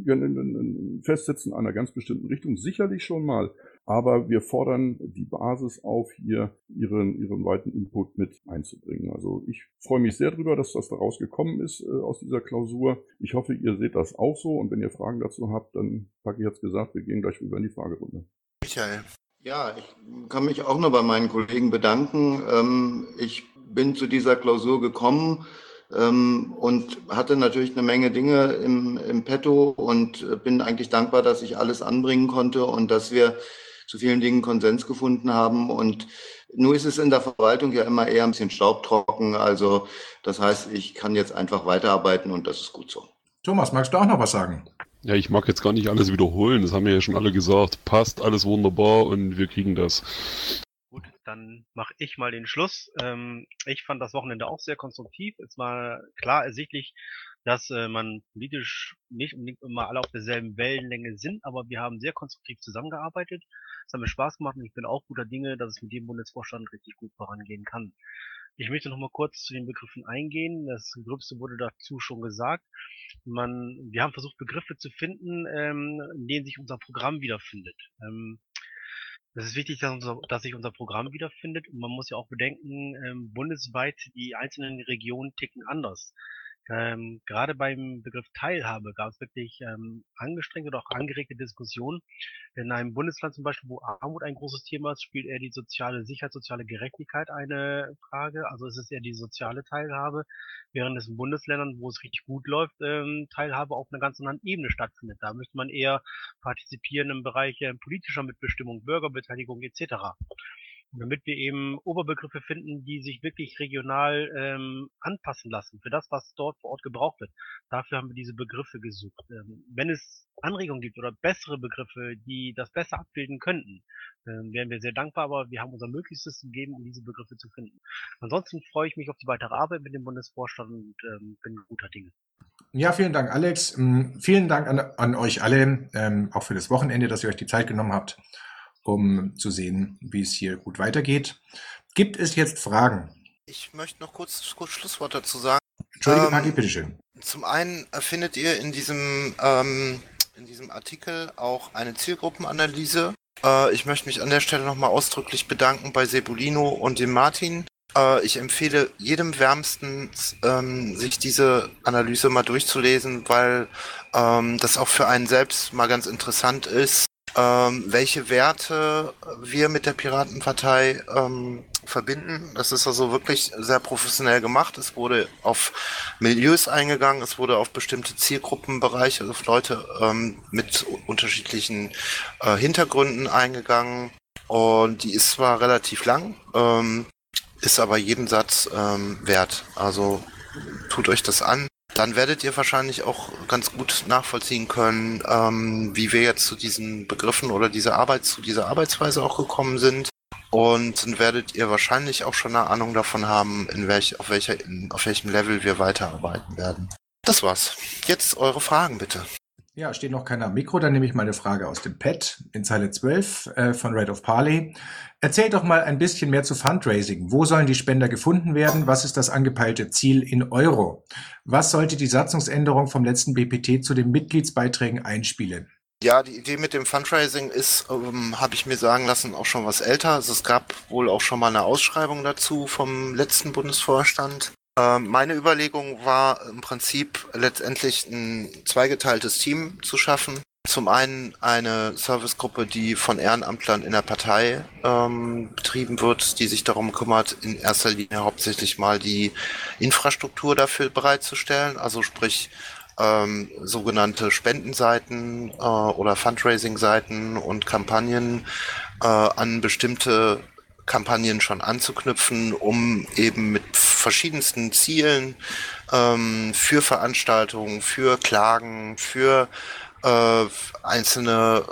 ein Festsetzen einer ganz bestimmten Richtung sicherlich schon mal, aber wir fordern die Basis auf, hier ihren, ihren weiten Input mit einzubringen. Also ich freue mich sehr darüber, dass das daraus gekommen ist äh, aus dieser Klausur. Ich hoffe, ihr seht das auch so und wenn ihr Fragen dazu habt, dann packe ich jetzt gesagt, wir gehen gleich rüber in die Fragerunde. Michael. Ja, ich kann mich auch nur bei meinen Kollegen bedanken. Ähm, ich bin zu dieser Klausur gekommen, ähm, und hatte natürlich eine Menge Dinge im, im Petto und äh, bin eigentlich dankbar, dass ich alles anbringen konnte und dass wir zu vielen Dingen Konsens gefunden haben. Und nur ist es in der Verwaltung ja immer eher ein bisschen staubtrocken. Also das heißt, ich kann jetzt einfach weiterarbeiten und das ist gut so. Thomas, magst du auch noch was sagen? Ja, ich mag jetzt gar nicht alles wiederholen. Das haben wir ja schon alle gesagt. Passt alles wunderbar und wir kriegen das. Gut, dann mache ich mal den Schluss. Ähm, ich fand das Wochenende auch sehr konstruktiv. Es war klar ersichtlich, dass äh, man politisch nicht unbedingt immer alle auf derselben Wellenlänge sind, aber wir haben sehr konstruktiv zusammengearbeitet. Es hat mir Spaß gemacht und ich bin auch guter Dinge, dass es mit dem Bundesvorstand richtig gut vorangehen kann. Ich möchte noch mal kurz zu den Begriffen eingehen. Das Gröbste wurde dazu schon gesagt. Man, wir haben versucht, Begriffe zu finden, ähm, in denen sich unser Programm wiederfindet. Ähm, es ist wichtig, dass, unser, dass sich unser Programm wiederfindet und man muss ja auch bedenken, ähm, bundesweit die einzelnen Regionen ticken anders. Ähm, gerade beim Begriff Teilhabe gab es wirklich ähm, angestrengte oder auch angeregte Diskussionen. In einem Bundesland zum Beispiel, wo Armut ein großes Thema ist, spielt eher die soziale Sicherheit, soziale Gerechtigkeit eine Frage. Also es ist eher die soziale Teilhabe, während es in Bundesländern, wo es richtig gut läuft, ähm, Teilhabe auf einer ganz anderen Ebene stattfindet. Da müsste man eher partizipieren im Bereich äh, politischer Mitbestimmung, Bürgerbeteiligung etc damit wir eben Oberbegriffe finden, die sich wirklich regional ähm, anpassen lassen für das, was dort vor Ort gebraucht wird. Dafür haben wir diese Begriffe gesucht. Ähm, wenn es Anregungen gibt oder bessere Begriffe, die das besser abbilden könnten, ähm, wären wir sehr dankbar, aber wir haben unser Möglichstes gegeben, um diese Begriffe zu finden. Ansonsten freue ich mich auf die weitere Arbeit mit dem Bundesvorstand und ähm, bin guter Dinge. Ja, vielen Dank, Alex. Ähm, vielen Dank an, an euch alle, ähm, auch für das Wochenende, dass ihr euch die Zeit genommen habt um zu sehen, wie es hier gut weitergeht. Gibt es jetzt Fragen? Ich möchte noch kurz, kurz Schlusswort dazu sagen. Entschuldige, ähm, Paki, bitteschön. Zum einen findet ihr in diesem, ähm, in diesem Artikel auch eine Zielgruppenanalyse. Äh, ich möchte mich an der Stelle nochmal ausdrücklich bedanken bei Sebulino und dem Martin. Äh, ich empfehle jedem wärmstens, ähm, sich diese Analyse mal durchzulesen, weil ähm, das auch für einen selbst mal ganz interessant ist, ähm, welche Werte wir mit der Piratenpartei ähm, verbinden. Das ist also wirklich sehr professionell gemacht. Es wurde auf Milieus eingegangen, es wurde auf bestimmte Zielgruppenbereiche, auf Leute ähm, mit unterschiedlichen äh, Hintergründen eingegangen. Und die ist zwar relativ lang, ähm, ist aber jeden Satz ähm, wert. Also tut euch das an dann werdet ihr wahrscheinlich auch ganz gut nachvollziehen können, ähm, wie wir jetzt zu diesen Begriffen oder dieser Arbeit, zu dieser Arbeitsweise auch gekommen sind. Und dann werdet ihr wahrscheinlich auch schon eine Ahnung davon haben, in welch, auf, welcher, in, auf welchem Level wir weiterarbeiten werden. Das war's. Jetzt eure Fragen bitte. Ja, steht noch keiner am Mikro, dann nehme ich mal eine Frage aus dem Pad in Zeile 12 äh, von Red of Parley. Erzählt doch mal ein bisschen mehr zu Fundraising. Wo sollen die Spender gefunden werden? Was ist das angepeilte Ziel in Euro? Was sollte die Satzungsänderung vom letzten BPT zu den Mitgliedsbeiträgen einspielen? Ja, die Idee mit dem Fundraising ist, ähm, habe ich mir sagen lassen, auch schon was älter. Also es gab wohl auch schon mal eine Ausschreibung dazu vom letzten Bundesvorstand. Ähm, meine Überlegung war im Prinzip letztendlich ein zweigeteiltes Team zu schaffen. Zum einen eine Servicegruppe, die von Ehrenamtlern in der Partei ähm, betrieben wird, die sich darum kümmert, in erster Linie hauptsächlich mal die Infrastruktur dafür bereitzustellen, also sprich ähm, sogenannte Spendenseiten äh, oder Fundraising-Seiten und Kampagnen äh, an bestimmte Kampagnen schon anzuknüpfen, um eben mit verschiedensten Zielen ähm, für Veranstaltungen, für Klagen, für äh, einzelne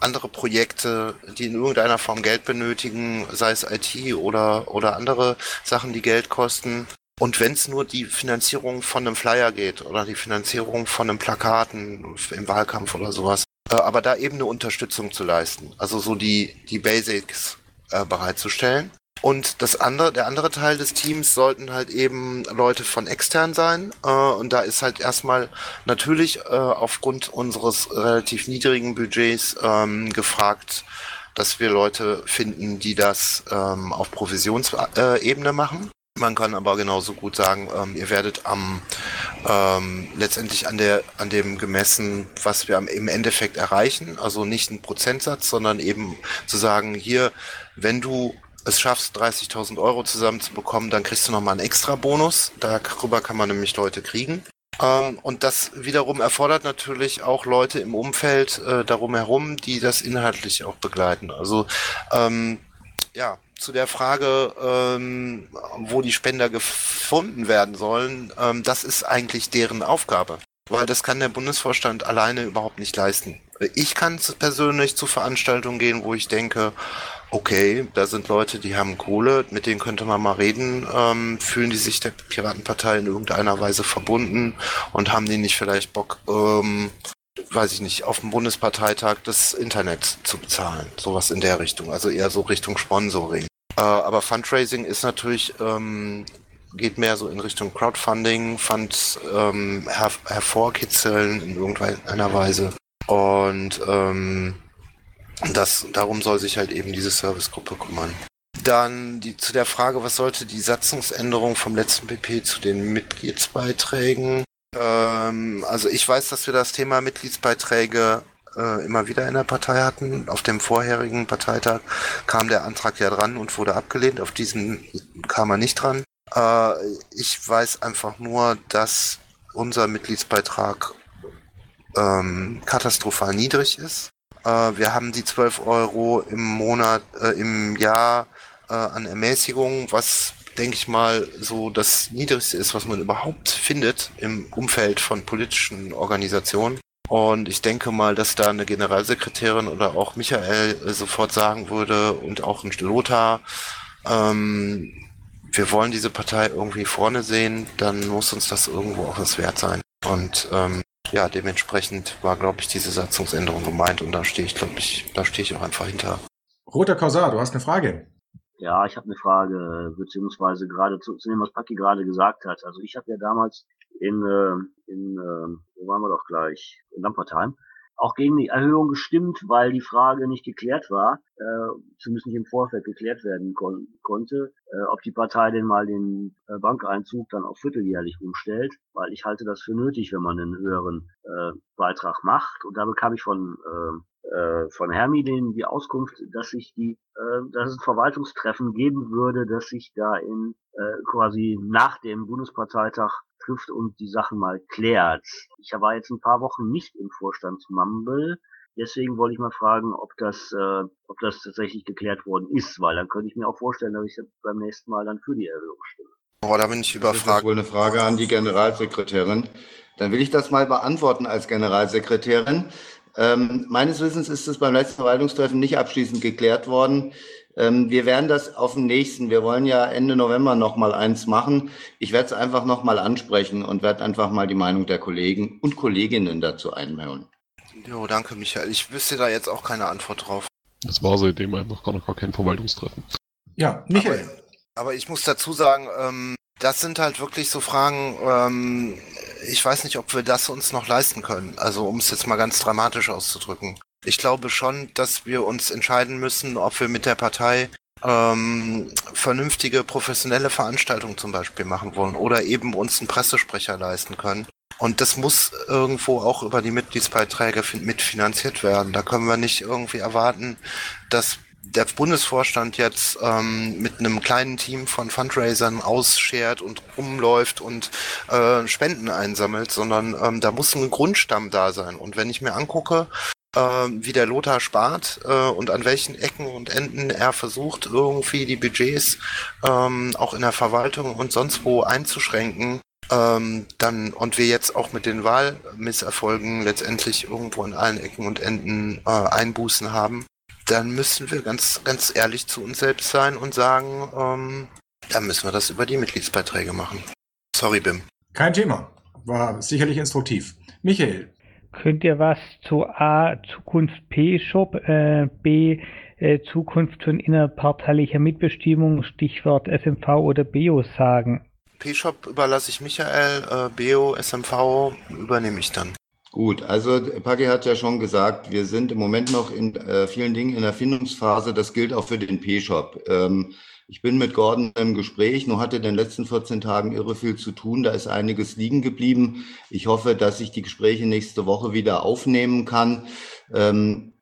andere Projekte, die in irgendeiner Form Geld benötigen, sei es IT oder, oder andere Sachen, die Geld kosten. Und wenn es nur die Finanzierung von einem Flyer geht oder die Finanzierung von einem Plakaten im Wahlkampf oder sowas, äh, aber da eben eine Unterstützung zu leisten. Also so die, die Basics äh, bereitzustellen. Und das andere, der andere Teil des Teams sollten halt eben Leute von extern sein. Äh, und da ist halt erstmal natürlich äh, aufgrund unseres relativ niedrigen Budgets ähm, gefragt, dass wir Leute finden, die das ähm, auf Provisionsebene machen. Man kann aber genauso gut sagen, ähm, ihr werdet am ähm, letztendlich an der an dem gemessen, was wir im Endeffekt erreichen, also nicht ein Prozentsatz, sondern eben zu sagen, hier, wenn du es schaffst, 30.000 Euro zusammenzubekommen, dann kriegst du nochmal einen extra Bonus. Darüber kann man nämlich Leute kriegen. Ähm, und das wiederum erfordert natürlich auch Leute im Umfeld äh, darum herum, die das inhaltlich auch begleiten. Also ähm, ja, zu der Frage, ähm, wo die Spender gefunden werden sollen, ähm, das ist eigentlich deren Aufgabe. weil das kann der Bundesvorstand alleine überhaupt nicht leisten. Ich kann persönlich zu Veranstaltungen gehen, wo ich denke, okay, da sind Leute, die haben Kohle, mit denen könnte man mal reden. Ähm, fühlen die sich der Piratenpartei in irgendeiner Weise verbunden und haben die nicht vielleicht Bock, ähm, weiß ich nicht, auf dem Bundesparteitag das Internet zu bezahlen? Sowas in der Richtung, also eher so Richtung Sponsoring. Äh, aber Fundraising ist natürlich ähm, geht mehr so in Richtung Crowdfunding, Funds ähm, her hervorkitzeln in irgendeiner Weise. Und ähm, das, darum soll sich halt eben diese Servicegruppe kümmern. Dann die, zu der Frage, was sollte die Satzungsänderung vom letzten PP zu den Mitgliedsbeiträgen? Ähm, also ich weiß, dass wir das Thema Mitgliedsbeiträge äh, immer wieder in der Partei hatten. Auf dem vorherigen Parteitag kam der Antrag ja dran und wurde abgelehnt. Auf diesem kam er nicht dran. Äh, ich weiß einfach nur, dass unser Mitgliedsbeitrag ähm, katastrophal niedrig ist. Äh, wir haben die 12 Euro im Monat, äh, im Jahr äh, an Ermäßigung, was denke ich mal so das niedrigste ist, was man überhaupt findet im Umfeld von politischen Organisationen. Und ich denke mal, dass da eine Generalsekretärin oder auch Michael äh, sofort sagen würde und auch ein Lothar, ähm, wir wollen diese Partei irgendwie vorne sehen, dann muss uns das irgendwo auch was wert sein. Und ähm, ja, dementsprechend war, glaube ich, diese Satzungsänderung gemeint und da stehe ich, glaube ich, da stehe ich auch einfach hinter. Roter Korsar, du hast eine Frage. Ja, ich habe eine Frage, beziehungsweise gerade zu, zu dem, was Paki gerade gesagt hat. Also ich habe ja damals in, äh, in äh, wo waren wir doch gleich, in Lampertheim, auch gegen die Erhöhung gestimmt, weil die Frage nicht geklärt war, äh, zumindest nicht im Vorfeld geklärt werden kon konnte, äh, ob die Partei denn mal den äh, Bankeinzug dann auf vierteljährlich umstellt, weil ich halte das für nötig, wenn man einen höheren äh, Beitrag macht. Und da bekam ich von äh, äh, von Hermi den die Auskunft, dass sich die, äh, dass es ein Verwaltungstreffen geben würde, dass sich da in äh, quasi nach dem Bundesparteitag trifft und die Sachen mal klärt. Ich war jetzt ein paar Wochen nicht im Vorstand Mumble. Deswegen wollte ich mal fragen, ob das, äh, ob das tatsächlich geklärt worden ist, weil dann könnte ich mir auch vorstellen, dass ich beim nächsten Mal dann für die Erhöhung stimme. Boah, da bin ich überfragt. Das ist wohl eine Frage an die Generalsekretärin. Dann will ich das mal beantworten als Generalsekretärin. Ähm, meines Wissens ist es beim letzten Verwaltungstreffen nicht abschließend geklärt worden. Ähm, wir werden das auf dem nächsten, wir wollen ja Ende November noch mal eins machen. Ich werde es einfach noch mal ansprechen und werde einfach mal die Meinung der Kollegen und Kolleginnen dazu einholen. Jo, danke Michael. Ich wüsste da jetzt auch keine Antwort drauf. Das war seitdem einfach gar noch gar kein Verwaltungstreffen. Ja, Michael. Aber, aber ich muss dazu sagen, ähm, das sind halt wirklich so Fragen, ähm, ich weiß nicht, ob wir das uns noch leisten können. Also um es jetzt mal ganz dramatisch auszudrücken. Ich glaube schon, dass wir uns entscheiden müssen, ob wir mit der Partei ähm, vernünftige professionelle Veranstaltungen zum Beispiel machen wollen oder eben uns einen Pressesprecher leisten können. Und das muss irgendwo auch über die Mitgliedsbeiträge mitfinanziert werden. Da können wir nicht irgendwie erwarten, dass der Bundesvorstand jetzt ähm, mit einem kleinen Team von Fundraisern ausschert und rumläuft und äh, Spenden einsammelt, sondern ähm, da muss ein Grundstamm da sein. Und wenn ich mir angucke, äh, wie der Lothar spart äh, und an welchen Ecken und Enden er versucht, irgendwie die Budgets ähm, auch in der Verwaltung und sonst wo einzuschränken, ähm, dann und wir jetzt auch mit den Wahlmisserfolgen letztendlich irgendwo in allen Ecken und Enden äh, Einbußen haben, dann müssen wir ganz, ganz ehrlich zu uns selbst sein und sagen, ähm, dann müssen wir das über die Mitgliedsbeiträge machen. Sorry, Bim. Kein Thema. War sicherlich instruktiv. Michael, Könnt ihr was zu A, Zukunft P-Shop, äh, B, äh, Zukunft von innerparteilicher Mitbestimmung, Stichwort SMV oder BEO sagen? P-Shop überlasse ich Michael, äh, BEO, SMV übernehme ich dann. Gut, also Paki hat ja schon gesagt, wir sind im Moment noch in äh, vielen Dingen in der Findungsphase. Das gilt auch für den P-Shop. Ähm, ich bin mit Gordon im Gespräch, nur hatte in den letzten 14 Tagen irre viel zu tun. Da ist einiges liegen geblieben. Ich hoffe, dass ich die Gespräche nächste Woche wieder aufnehmen kann. Ähm,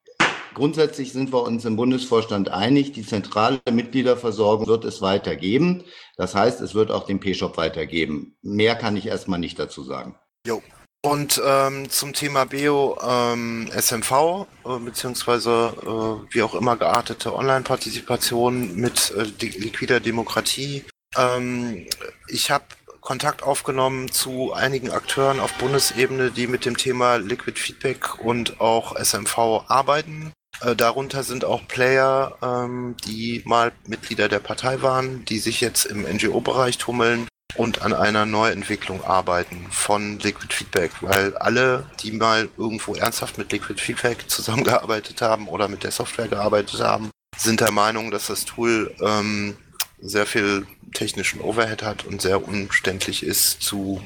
grundsätzlich sind wir uns im Bundesvorstand einig, die zentrale Mitgliederversorgung wird es weitergeben. Das heißt, es wird auch den P-Shop weitergeben. Mehr kann ich erstmal nicht dazu sagen. Jo. Und ähm, zum Thema Bio ähm, SMV äh, beziehungsweise äh, wie auch immer geartete Online-Partizipation mit äh, liquider Demokratie. Ähm, ich habe Kontakt aufgenommen zu einigen Akteuren auf Bundesebene, die mit dem Thema Liquid Feedback und auch SMV arbeiten. Äh, darunter sind auch Player, ähm, die mal Mitglieder der Partei waren, die sich jetzt im NGO-Bereich tummeln und an einer Neuentwicklung arbeiten von Liquid Feedback, weil alle, die mal irgendwo ernsthaft mit Liquid Feedback zusammengearbeitet haben oder mit der Software gearbeitet haben, sind der Meinung, dass das Tool ähm, sehr viel technischen Overhead hat und sehr umständlich ist zu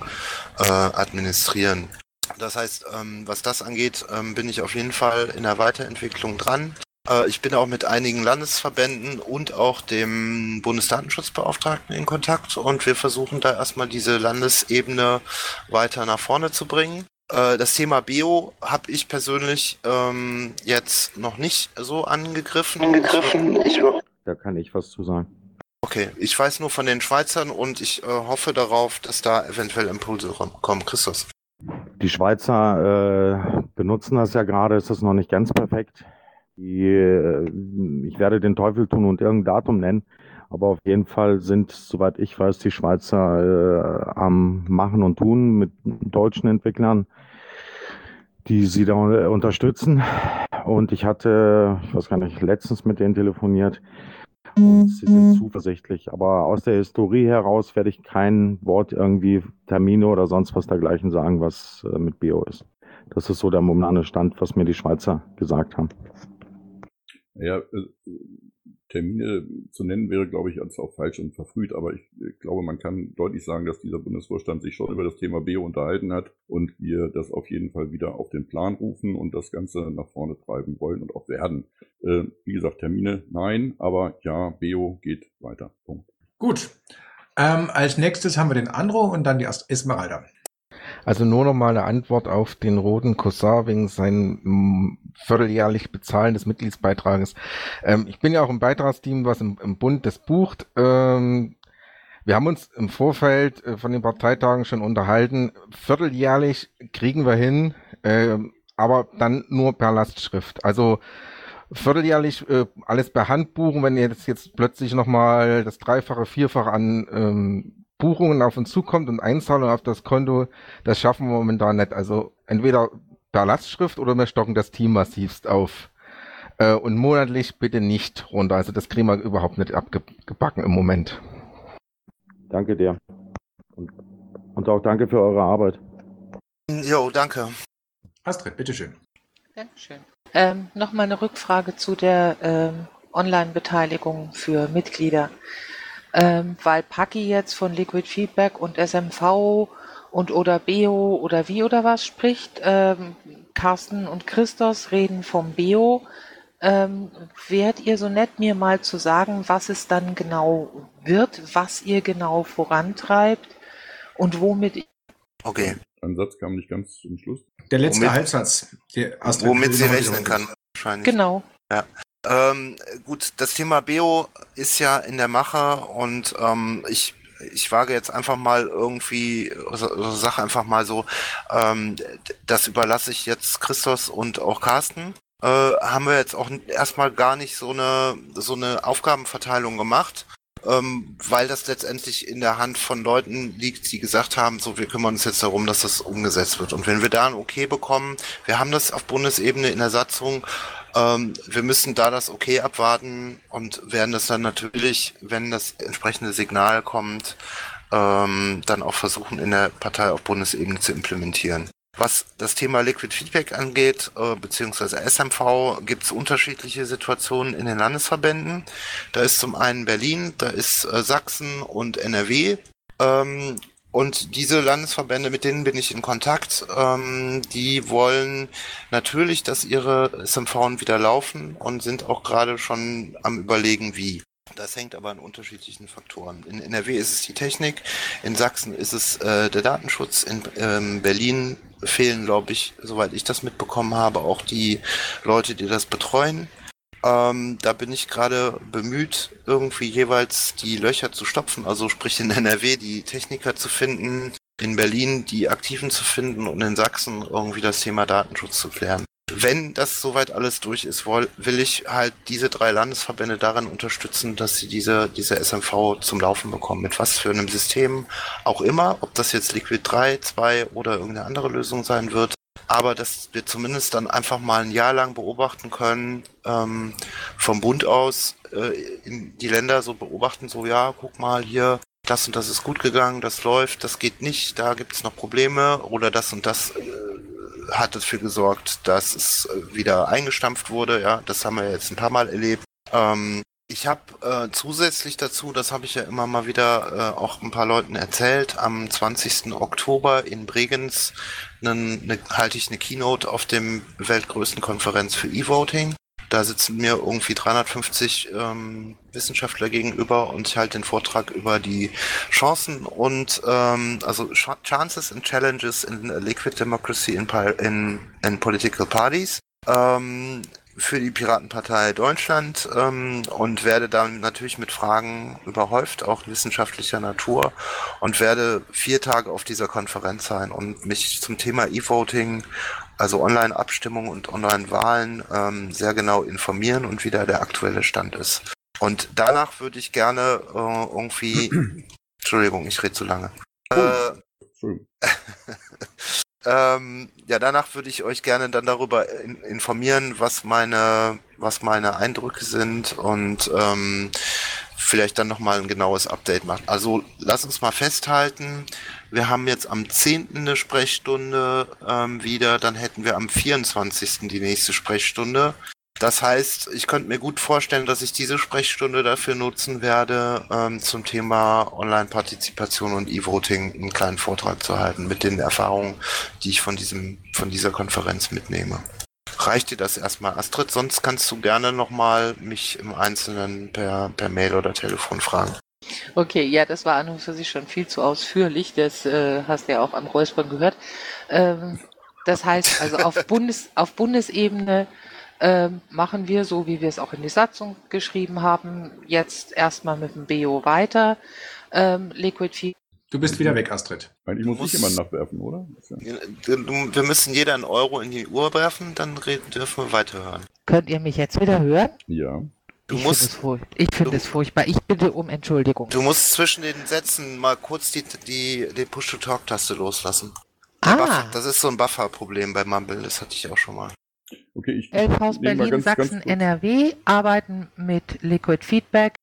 äh, administrieren. Das heißt, ähm, was das angeht, ähm, bin ich auf jeden Fall in der Weiterentwicklung dran. Äh, ich bin auch mit einigen Landesverbänden und auch dem Bundesdatenschutzbeauftragten in Kontakt und wir versuchen da erstmal diese Landesebene weiter nach vorne zu bringen. Äh, das Thema Bio habe ich persönlich ähm, jetzt noch nicht so angegriffen. angegriffen. Ich, da kann ich was zu sagen. Okay, ich weiß nur von den Schweizern und ich äh, hoffe darauf, dass da eventuell Impulse kommen. Christus. Die Schweizer äh, benutzen das ja gerade, ist das noch nicht ganz perfekt. Die, äh, ich werde den Teufel tun und irgendein Datum nennen, aber auf jeden Fall sind, soweit ich weiß, die Schweizer äh, am Machen und Tun mit deutschen Entwicklern, die sie da unterstützen. Und ich hatte, ich weiß gar nicht, letztens mit denen telefoniert und sie sind zuversichtlich. Aber aus der Historie heraus werde ich kein Wort irgendwie Termine oder sonst was dergleichen sagen, was äh, mit Bio ist. Das ist so der momentane Stand, was mir die Schweizer gesagt haben. Ja, äh, Termine zu nennen wäre, glaube ich, als auch falsch und verfrüht, aber ich, glaube, man kann deutlich sagen, dass dieser Bundesvorstand sich schon über das Thema Bio unterhalten hat und wir das auf jeden Fall wieder auf den Plan rufen und das Ganze nach vorne treiben wollen und auch werden. Äh, wie gesagt, Termine nein, aber ja, Bio geht weiter. Punkt. Gut. Ähm, als nächstes haben wir den Andro und dann die Esmeralda. Also nur noch mal eine Antwort auf den roten Cousin wegen seinem mm, vierteljährlich Bezahlen des Mitgliedsbeitrages. Ähm, ich bin ja auch im Beitragsteam, was im, im Bund das bucht. Ähm, wir haben uns im Vorfeld äh, von den Parteitagen schon unterhalten. Vierteljährlich kriegen wir hin, äh, aber dann nur per Lastschrift. Also vierteljährlich äh, alles per Hand buchen, wenn jetzt jetzt plötzlich nochmal das Dreifache, Vierfache an ähm, Buchungen auf uns zukommt und Einzahlung auf das Konto, das schaffen wir momentan nicht. Also entweder per Lastschrift oder wir stocken das Team massivst auf. Äh, und monatlich bitte nicht runter. Also das kriegen wir überhaupt nicht abgebacken im Moment. Danke dir. Und, und auch danke für eure Arbeit. Jo, danke. Astrid, bitteschön. Dankeschön. Ähm, Nochmal eine Rückfrage zu der ähm, Online-Beteiligung für Mitglieder ähm, weil Paki jetzt von Liquid Feedback und SMV und oder Beo oder wie oder was spricht. Ähm, Carsten und Christos reden vom Beo. Ähm, wärt ihr so nett, mir mal zu sagen, was es dann genau wird, was ihr genau vorantreibt und womit. Okay. Ein Satz kam nicht ganz zum Schluss. Der letzte womit, Halbsatz. womit sie rechnen kann, wahrscheinlich. Genau. Ja. Ähm, gut, das Thema Beo ist ja in der Mache und ähm, ich ich wage jetzt einfach mal irgendwie so, sag einfach mal so, ähm, das überlasse ich jetzt Christos und auch Carsten. Äh, haben wir jetzt auch erstmal gar nicht so eine so eine Aufgabenverteilung gemacht, ähm, weil das letztendlich in der Hand von Leuten liegt, die gesagt haben, so wir kümmern uns jetzt darum, dass das umgesetzt wird. Und wenn wir da ein Okay bekommen, wir haben das auf Bundesebene in der Satzung, ähm, wir müssen da das Okay abwarten und werden das dann natürlich, wenn das entsprechende Signal kommt, ähm, dann auch versuchen, in der Partei auf Bundesebene zu implementieren. Was das Thema Liquid Feedback angeht, äh, beziehungsweise SMV, gibt es unterschiedliche Situationen in den Landesverbänden. Da ist zum einen Berlin, da ist äh, Sachsen und NRW. Ähm, und diese Landesverbände, mit denen bin ich in Kontakt, ähm, die wollen natürlich, dass ihre SMV wieder laufen und sind auch gerade schon am überlegen, wie. Das hängt aber an unterschiedlichen Faktoren. In NRW ist es die Technik, in Sachsen ist es äh, der Datenschutz, in ähm, Berlin fehlen, glaube ich, soweit ich das mitbekommen habe, auch die Leute, die das betreuen. Ähm, da bin ich gerade bemüht, irgendwie jeweils die Löcher zu stopfen, also sprich in NRW die Techniker zu finden, in Berlin die Aktiven zu finden und in Sachsen irgendwie das Thema Datenschutz zu klären. wenn das soweit alles durch ist, will, ich halt diese drei Landesverbände daran unterstützen, dass sie diese, diese SMV zum Laufen bekommen. Mit was für einem System auch immer, ob das jetzt Liquid 3, 2 oder irgendeine andere Lösung sein wird. Aber dass wir zumindest dann einfach mal ein Jahr lang beobachten können, ähm, vom Bund aus äh, in die Länder so beobachten, so ja, guck mal hier, das und das ist gut gegangen, das läuft, das geht nicht, da gibt es noch Probleme oder das und das äh, hat dafür gesorgt, dass es äh, wieder eingestampft wurde. Ja, das haben wir jetzt ein paar Mal erlebt. Ähm, ich habe äh, zusätzlich dazu, das habe ich ja immer mal wieder äh, auch ein paar Leuten erzählt, am 20. Oktober in Bregenz ne, ne, halte ich eine Keynote auf dem weltgrößten Konferenz für E-Voting. Da sitzen mir irgendwie 350 ähm, Wissenschaftler gegenüber und ich halte den Vortrag über die Chancen und ähm, also Chances and Challenges in Liquid Democracy in, in, in Political Parties. Ähm, für die Piratenpartei Deutschland ähm, und werde dann natürlich mit Fragen überhäuft, auch wissenschaftlicher Natur und werde vier Tage auf dieser Konferenz sein und mich zum Thema E-Voting also Online-Abstimmung und Online-Wahlen ähm, sehr genau informieren und wie da der aktuelle Stand ist. Und danach würde ich gerne äh, irgendwie, [CLEARS THROAT] Entschuldigung, ich rede zu lange. Äh, [LAUGHS] ähm, ja, danach würde ich euch gerne dann darüber in, informieren, was meine, was meine Eindrücke sind und ähm, vielleicht dann nochmal ein genaues Update machen. Also lass uns mal festhalten, wir haben jetzt am 10. eine Sprechstunde ähm, wieder, dann hätten wir am 24. die nächste Sprechstunde. Das heißt, ich könnte mir gut vorstellen, dass ich diese Sprechstunde dafür nutzen werde, ähm, zum Thema Online-Partizipation und E-Voting einen kleinen Vortrag zu halten mit den Erfahrungen, die ich von diesem, von dieser Konferenz mitnehme. Reicht dir das erstmal, Astrid? Sonst kannst du gerne nochmal mich im Einzelnen per, per Mail oder Telefon fragen. Okay, ja, das war an und für sich schon viel zu ausführlich. Das äh, hast du ja auch am Räuspern gehört. Ähm, das heißt also auf, [LAUGHS] Bundes, auf Bundesebene ähm, machen wir, so wie wir es auch in die Satzung geschrieben haben, jetzt erstmal mit dem BO weiter. Ähm, Liquid Feed Du bist wieder weg, Astrid. Eigentlich muss ich jemanden nachwerfen, oder? Wir müssen jeder einen Euro in die Uhr werfen, dann reden, dürfen wir weiterhören. Könnt ihr mich jetzt wieder hören? Ja. Du ich musst, finde es, furch find es furchtbar. Ich bitte um Entschuldigung. Du musst zwischen den Sätzen mal kurz die, die, die Push-to-Talk-Taste loslassen. Ah. Buffer, das ist so ein Buffer-Problem bei Mumble, das hatte ich auch schon mal. Okay, ich Elfhaus Berlin, ganz, Sachsen, ganz NRW arbeiten mit Liquid Feedback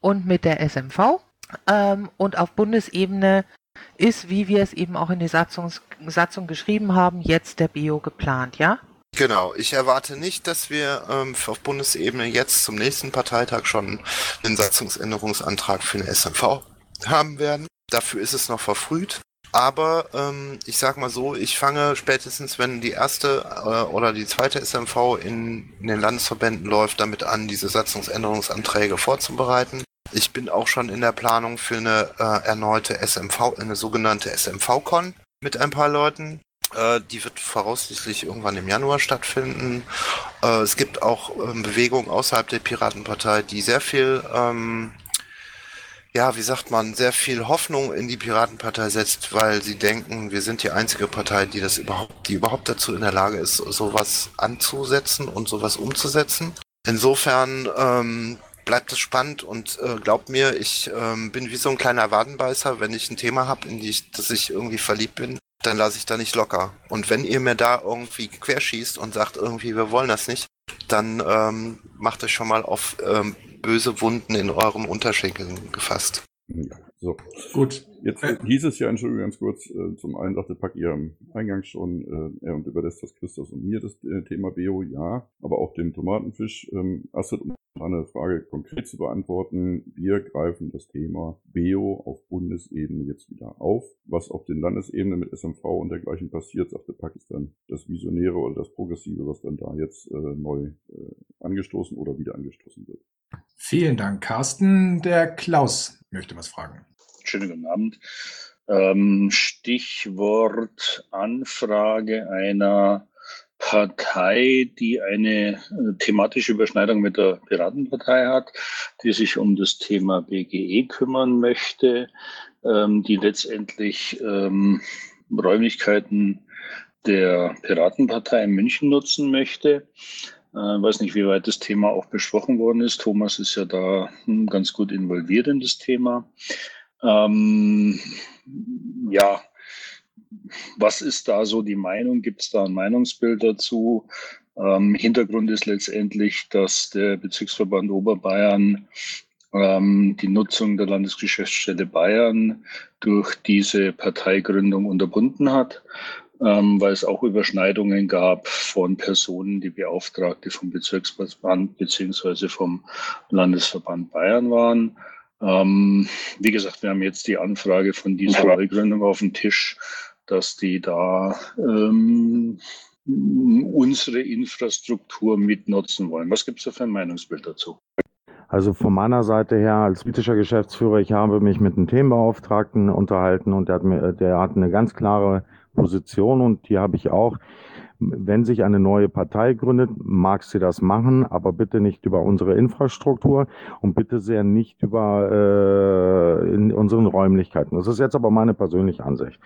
und mit der SMV. Ähm, und auf Bundesebene ist, wie wir es eben auch in der Satzungs Satzung geschrieben haben, jetzt der Bio geplant, ja? Genau, ich erwarte nicht, dass wir ähm, auf Bundesebene jetzt zum nächsten Parteitag schon einen Satzungsänderungsantrag für eine SMV haben werden. Dafür ist es noch verfrüht. Aber ähm, ich sag mal so, ich fange spätestens, wenn die erste äh, oder die zweite SMV in, in den Landesverbänden läuft, damit an, diese Satzungsänderungsanträge vorzubereiten. Ich bin auch schon in der Planung für eine äh, erneute SMV, eine sogenannte SMV-Con mit ein paar Leuten. Äh, die wird voraussichtlich irgendwann im Januar stattfinden. Äh, es gibt auch ähm, Bewegungen außerhalb der Piratenpartei, die sehr viel, ähm, ja, wie sagt man, sehr viel Hoffnung in die Piratenpartei setzt, weil sie denken, wir sind die einzige Partei, die das überhaupt, die überhaupt dazu in der Lage ist, sowas anzusetzen und sowas umzusetzen. Insofern ähm, bleibt es spannend und äh, glaubt mir, ich ähm, bin wie so ein kleiner Wadenbeißer, wenn ich ein Thema habe, in die ich, dass ich irgendwie verliebt bin, dann lasse ich da nicht locker. Und wenn ihr mir da irgendwie querschießt und sagt irgendwie, wir wollen das nicht, dann ähm, macht euch schon mal auf ähm, böse Wunden in eurem Unterschenkeln gefasst. So. Gut. Jetzt hieß es ja, Entschuldigung, ganz kurz, äh, zum einen sagte Pack ihr am Eingang schon, äh, er und überlässt das Christus und mir das äh, Thema Bio, ja, aber auch dem Tomatenfisch. Ähm, Astrid, um eine Frage konkret zu beantworten, wir greifen das Thema Bio auf Bundesebene jetzt wieder auf. Was auf den Landesebenen mit SMV und dergleichen passiert, sagte Pakistan, das Visionäre oder das Progressive, was dann da jetzt äh, neu äh, angestoßen oder wieder angestoßen wird. Vielen Dank, Carsten. Der Klaus möchte was fragen. Schönen guten Abend. Ähm, Stichwort Anfrage einer Partei, die eine äh, thematische Überschneidung mit der Piratenpartei hat, die sich um das Thema BGE kümmern möchte, ähm, die letztendlich ähm, Räumlichkeiten der Piratenpartei in München nutzen möchte. Ich äh, weiß nicht, wie weit das Thema auch besprochen worden ist. Thomas ist ja da hm, ganz gut involviert in das Thema. Ähm, ja, was ist da so die Meinung? Gibt es da ein Meinungsbild dazu? Ähm, Hintergrund ist letztendlich, dass der Bezirksverband Oberbayern ähm, die Nutzung der Landesgeschäftsstelle Bayern durch diese Parteigründung unterbunden hat, ähm, weil es auch Überschneidungen gab von Personen, die Beauftragte vom Bezirksverband beziehungsweise vom Landesverband Bayern waren. Ähm, wie gesagt, wir haben jetzt die Anfrage von dieser Neugründung auf dem Tisch, dass die da ähm, unsere Infrastruktur mitnutzen wollen. Was gibt es da für ein Meinungsbild dazu? Also von meiner Seite her als britischer Geschäftsführer, ich habe mich mit einem Themenbeauftragten unterhalten und der hat, mir, der hat eine ganz klare Position und die habe ich auch. Wenn sich eine neue Partei gründet, mag sie das machen, aber bitte nicht über unsere Infrastruktur und bitte sehr nicht über äh, in unseren Räumlichkeiten. Das ist jetzt aber meine persönliche Ansicht.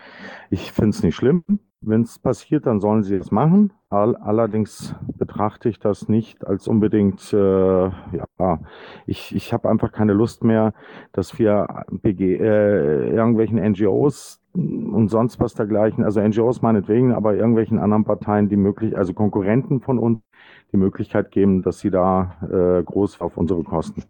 Ich finde es nicht schlimm. Wenn es passiert, dann sollen sie es machen. All, allerdings betrachte ich das nicht als unbedingt, äh, ja, ich, ich habe einfach keine Lust mehr, dass wir BG, äh, irgendwelchen NGOs und sonst was dergleichen, also NGOs meinetwegen, aber irgendwelchen anderen Parteien, die möglich, also Konkurrenten von uns, die Möglichkeit geben, dass sie da äh, groß auf unsere Kosten.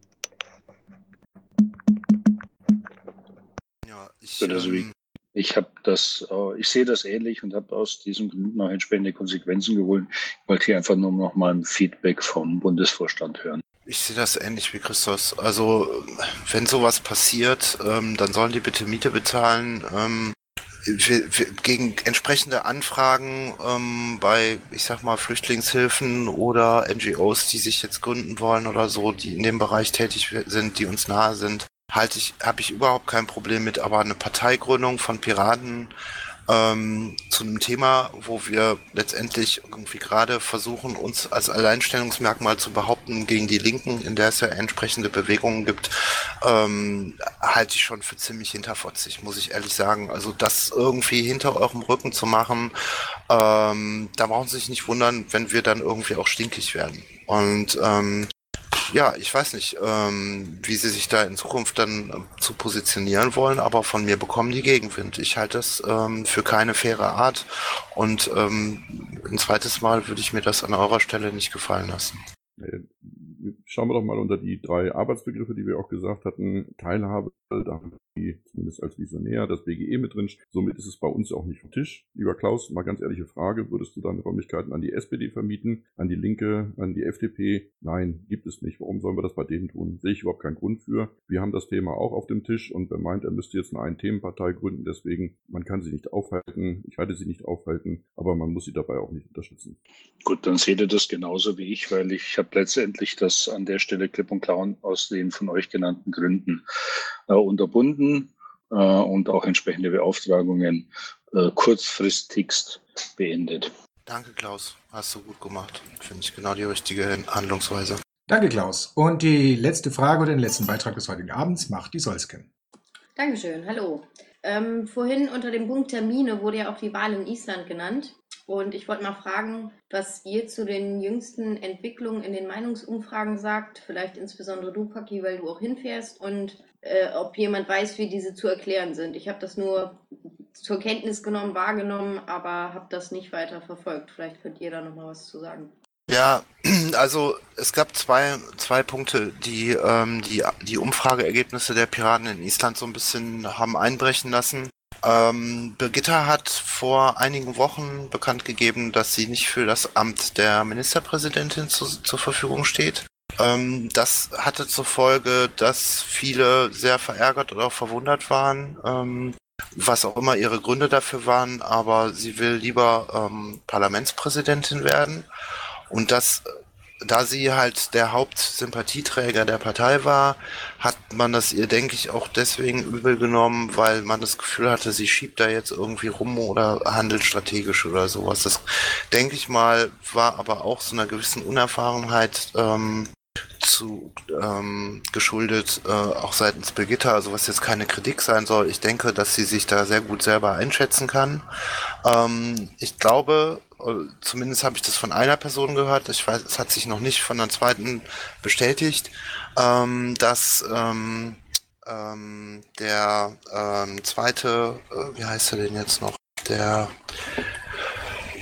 Ja, ich, ähm, ich habe das, äh, ich sehe das ähnlich und habe aus diesem Grund noch entsprechende Konsequenzen geholt. Ich wollte hier einfach nur noch mal ein Feedback vom Bundesvorstand hören. Ich sehe das ähnlich wie Christos. Also, wenn sowas passiert, ähm, dann sollen die bitte Miete bezahlen. Ähm, wir, wir, gegen entsprechende Anfragen ähm, bei, ich sag mal, Flüchtlingshilfen oder NGOs, die sich jetzt gründen wollen oder so, die in dem Bereich tätig sind, die uns nahe sind, halte ich, habe ich überhaupt kein Problem mit, aber eine Parteigründung von Piraten ähm, zu einem Thema, wo wir letztendlich irgendwie gerade versuchen, uns als Alleinstellungsmerkmal zu behaupten gegen die Linken, in der es ja entsprechende Bewegungen gibt, ähm, halte ich schon für ziemlich hinterfotzig, muss ich ehrlich sagen. Also das irgendwie hinter eurem Rücken zu machen, ähm, da brauchen Sie sich nicht wundern, wenn wir dann irgendwie auch stinkig werden. Und ähm, ja, ich weiß nicht, ähm, wie sie sich da in Zukunft dann äh, zu positionieren wollen, aber von mir bekommen die Gegenwind. Ich halte das ähm, für keine faire Art und ähm, ein zweites Mal würde ich mir das an eurer Stelle nicht gefallen lassen. Äh, schauen wir doch mal unter die drei Arbeitsbegriffe, die wir auch gesagt hatten. Teilhabe, da haben zumindest als Visionär das BGE mit drin. Somit ist es bei uns auch nicht vom Tisch. Lieber Klaus, mal ganz ehrliche Frage. Würdest du deine Räumlichkeiten an die SPD vermieten, an die Linke, an die FDP? Nein, gibt es nicht. Warum sollen wir das bei denen tun? Sehe ich überhaupt keinen Grund für. Wir haben das Thema auch auf dem Tisch und wer meint, er müsste jetzt eine Ein-Themenpartei gründen, deswegen, man kann sie nicht aufhalten. Ich halte sie nicht aufhalten, aber man muss sie dabei auch nicht unterstützen. Gut, dann seht ihr das genauso wie ich, weil ich habe letztendlich das an der Stelle klipp und klar aus den von euch genannten Gründen äh, unterbunden äh, und auch entsprechende Beauftragungen äh, kurzfristigst beendet. Danke, Klaus. Hast du gut gemacht. Finde ich genau die richtige Handlungsweise. Danke, Klaus. Und die letzte Frage oder den letzten Beitrag des heutigen Abends macht die Solsken. Dankeschön. Hallo. Ähm, vorhin unter dem Punkt Termine wurde ja auch die Wahl in Island genannt. Und ich wollte mal fragen, was ihr zu den jüngsten Entwicklungen in den Meinungsumfragen sagt, vielleicht insbesondere du, Paki, weil du auch hinfährst und äh, ob jemand weiß, wie diese zu erklären sind. Ich habe das nur zur Kenntnis genommen, wahrgenommen, aber habe das nicht weiter verfolgt. Vielleicht könnt ihr da noch mal was zu sagen. Ja, [CLEARS THROAT] also es gab zwei, zwei Punkte, die ähm, die, die Umfrageergebnisse der Piraten in Island so ein bisschen haben einbrechen lassen. Ähm, Birgitta hat vor einigen Wochen bekannt gegeben, dass sie nicht für das Amt der Ministerpräsidentin zu, zur Verfügung steht. Ähm, das hatte zur Folge, dass viele sehr verärgert oder auch verwundert waren, ähm, was auch immer ihre Gründe dafür waren, aber sie will lieber ähm, Parlamentspräsidentin werden. Und das da sie halt der Hauptsympathieträger der Partei war, hat man das ihr, denke ich, auch deswegen übel genommen, weil man das Gefühl hatte, sie schiebt da jetzt irgendwie rum oder handelt strategisch oder sowas. Das, denke ich mal, war aber auch so einer gewissen Unerfahrenheit, ähm, zu ähm, geschuldet, äh, auch seitens Brigitta, also was jetzt keine Kritik sein soll. Ich denke, dass sie sich da sehr gut selber einschätzen kann. Ähm, ich glaube, äh, zumindest habe ich das von einer Person gehört, ich weiß, es hat sich noch nicht von der zweiten bestätigt, ähm, dass ähm, ähm, der ähm, zweite, äh, wie heißt er denn jetzt noch? Der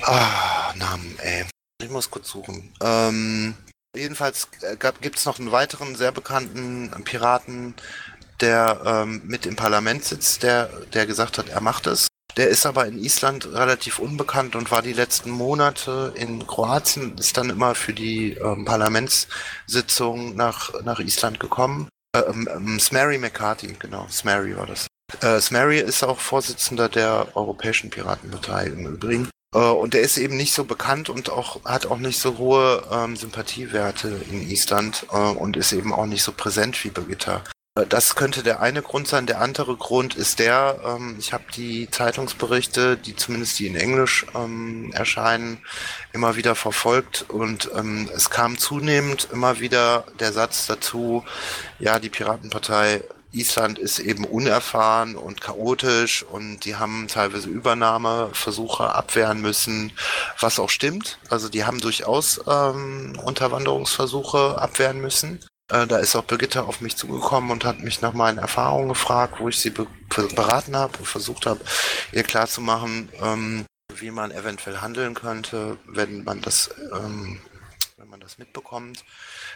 ah, Namen, ey. Ich muss kurz suchen. Ähm, jedenfalls äh, gibt es noch einen weiteren sehr bekannten Piraten, der ähm, mit im Parlament sitzt, der, der gesagt hat, er macht es. Der ist aber in Island relativ unbekannt und war die letzten Monate in Kroatien, ist dann immer für die ähm, Parlamentssitzung nach, nach Island gekommen. Äh, ähm, ähm, Smary McCarthy, genau, Smary war das. Äh, Smary ist auch Vorsitzender der Europäischen Piratenpartei im Übrigen. Äh, und er ist eben nicht so bekannt und auch hat auch nicht so hohe ähm, Sympathiewerte in Island äh, und ist eben auch nicht so präsent wie Birgitta. Äh, das könnte der eine Grund sein. Der andere Grund ist der, ähm, ich habe die Zeitungsberichte, die zumindest die in Englisch ähm, erscheinen, immer wieder verfolgt und ähm, es kam zunehmend immer wieder der Satz dazu, ja, die Piratenpartei Island ist eben unerfahren und chaotisch und die haben teilweise Übernahmeversuche abwehren müssen, was auch stimmt. Also die haben durchaus ähm, Unterwanderungsversuche abwehren müssen. Äh, da ist auch Birgitta auf mich zugekommen und hat mich nach meinen Erfahrungen gefragt, wo ich sie be beraten habe und versucht habe, ihr klarzumachen, ähm, wie man eventuell handeln könnte, wenn man das, ähm, wenn man das mitbekommt.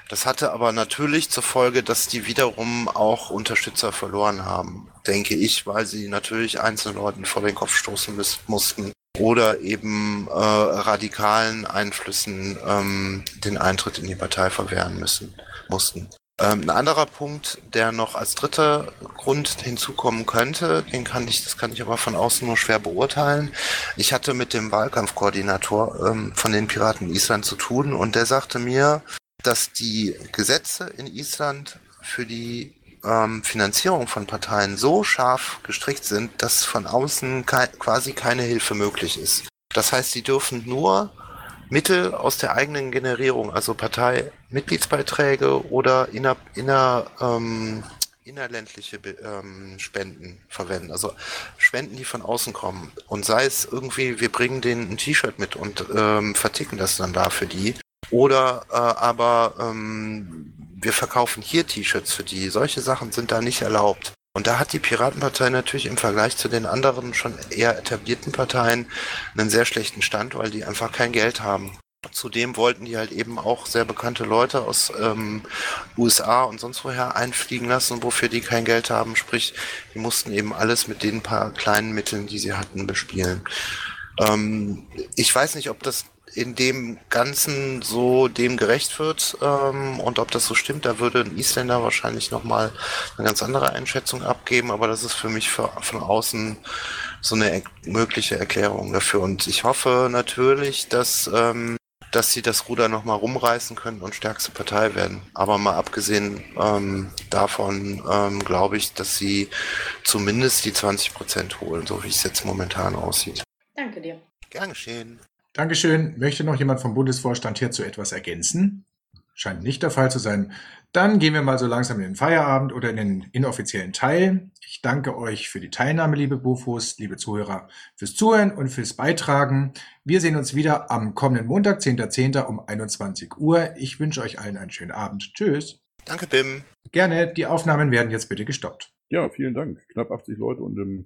Das hatte aber natürlich zur Folge, dass die wiederum auch Unterstützer verloren haben, denke ich, weil sie natürlich einzelnen Leuten vor den Kopf stoßen mussten oder eben äh, radikalen Einflüssen ähm, den Eintritt in die Partei verwehren müssen mussten. Ähm, ein anderer Punkt, der noch als dritter Grund hinzukommen könnte, den kann ich, das kann ich aber von außen nur schwer beurteilen. Ich hatte mit dem Wahlkampfkoordinator ähm, von den Piraten Island zu tun und der sagte mir, dass die Gesetze in Island für die ähm, Finanzierung von Parteien so scharf gestrickt sind, dass von außen kei quasi keine Hilfe möglich ist. Das heißt, sie dürfen nur Mittel aus der eigenen Generierung, also Parteimitgliedsbeiträge oder inner, inner, ähm, innerländliche ähm, Spenden verwenden. Also Spenden, die von außen kommen. Und sei es irgendwie, wir bringen denen ein T-Shirt mit und ähm, verticken das dann da für die. Oder äh, aber ähm, wir verkaufen hier T-Shirts für die. Solche Sachen sind da nicht erlaubt. Und da hat die Piratenpartei natürlich im Vergleich zu den anderen schon eher etablierten Parteien einen sehr schlechten Stand, weil die einfach kein Geld haben. Zudem wollten die halt eben auch sehr bekannte Leute aus ähm, USA und sonst woher einfliegen lassen, wofür die kein Geld haben. Sprich, die mussten eben alles mit den paar kleinen Mitteln, die sie hatten, bespielen. Ähm, ich weiß nicht, ob das in dem Ganzen so dem gerecht wird ähm, und ob das so stimmt, da würde ein Isländer wahrscheinlich nochmal eine ganz andere Einschätzung abgeben, aber das ist für mich für, von außen so eine mögliche Erklärung dafür und ich hoffe natürlich, dass ähm, dass sie das Ruder nochmal rumreißen können und stärkste Partei werden. Aber mal abgesehen ähm, davon ähm, glaube ich, dass sie zumindest die 20 Prozent holen, so wie es jetzt momentan aussieht. Danke dir. Gern geschehen. Dankeschön. Möchte noch jemand vom Bundesvorstand hierzu etwas ergänzen? Scheint nicht der Fall zu sein. Dann gehen wir mal so langsam in den Feierabend oder in den inoffiziellen Teil. Ich danke euch für die Teilnahme, liebe Bufos, liebe Zuhörer, fürs Zuhören und fürs Beitragen. Wir sehen uns wieder am kommenden Montag, 10.10. um 21 Uhr. Ich wünsche euch allen einen schönen Abend. Tschüss. Danke, Bim. Gerne. Die Aufnahmen werden jetzt bitte gestoppt. Ja, vielen Dank. Knapp 80 Leute und im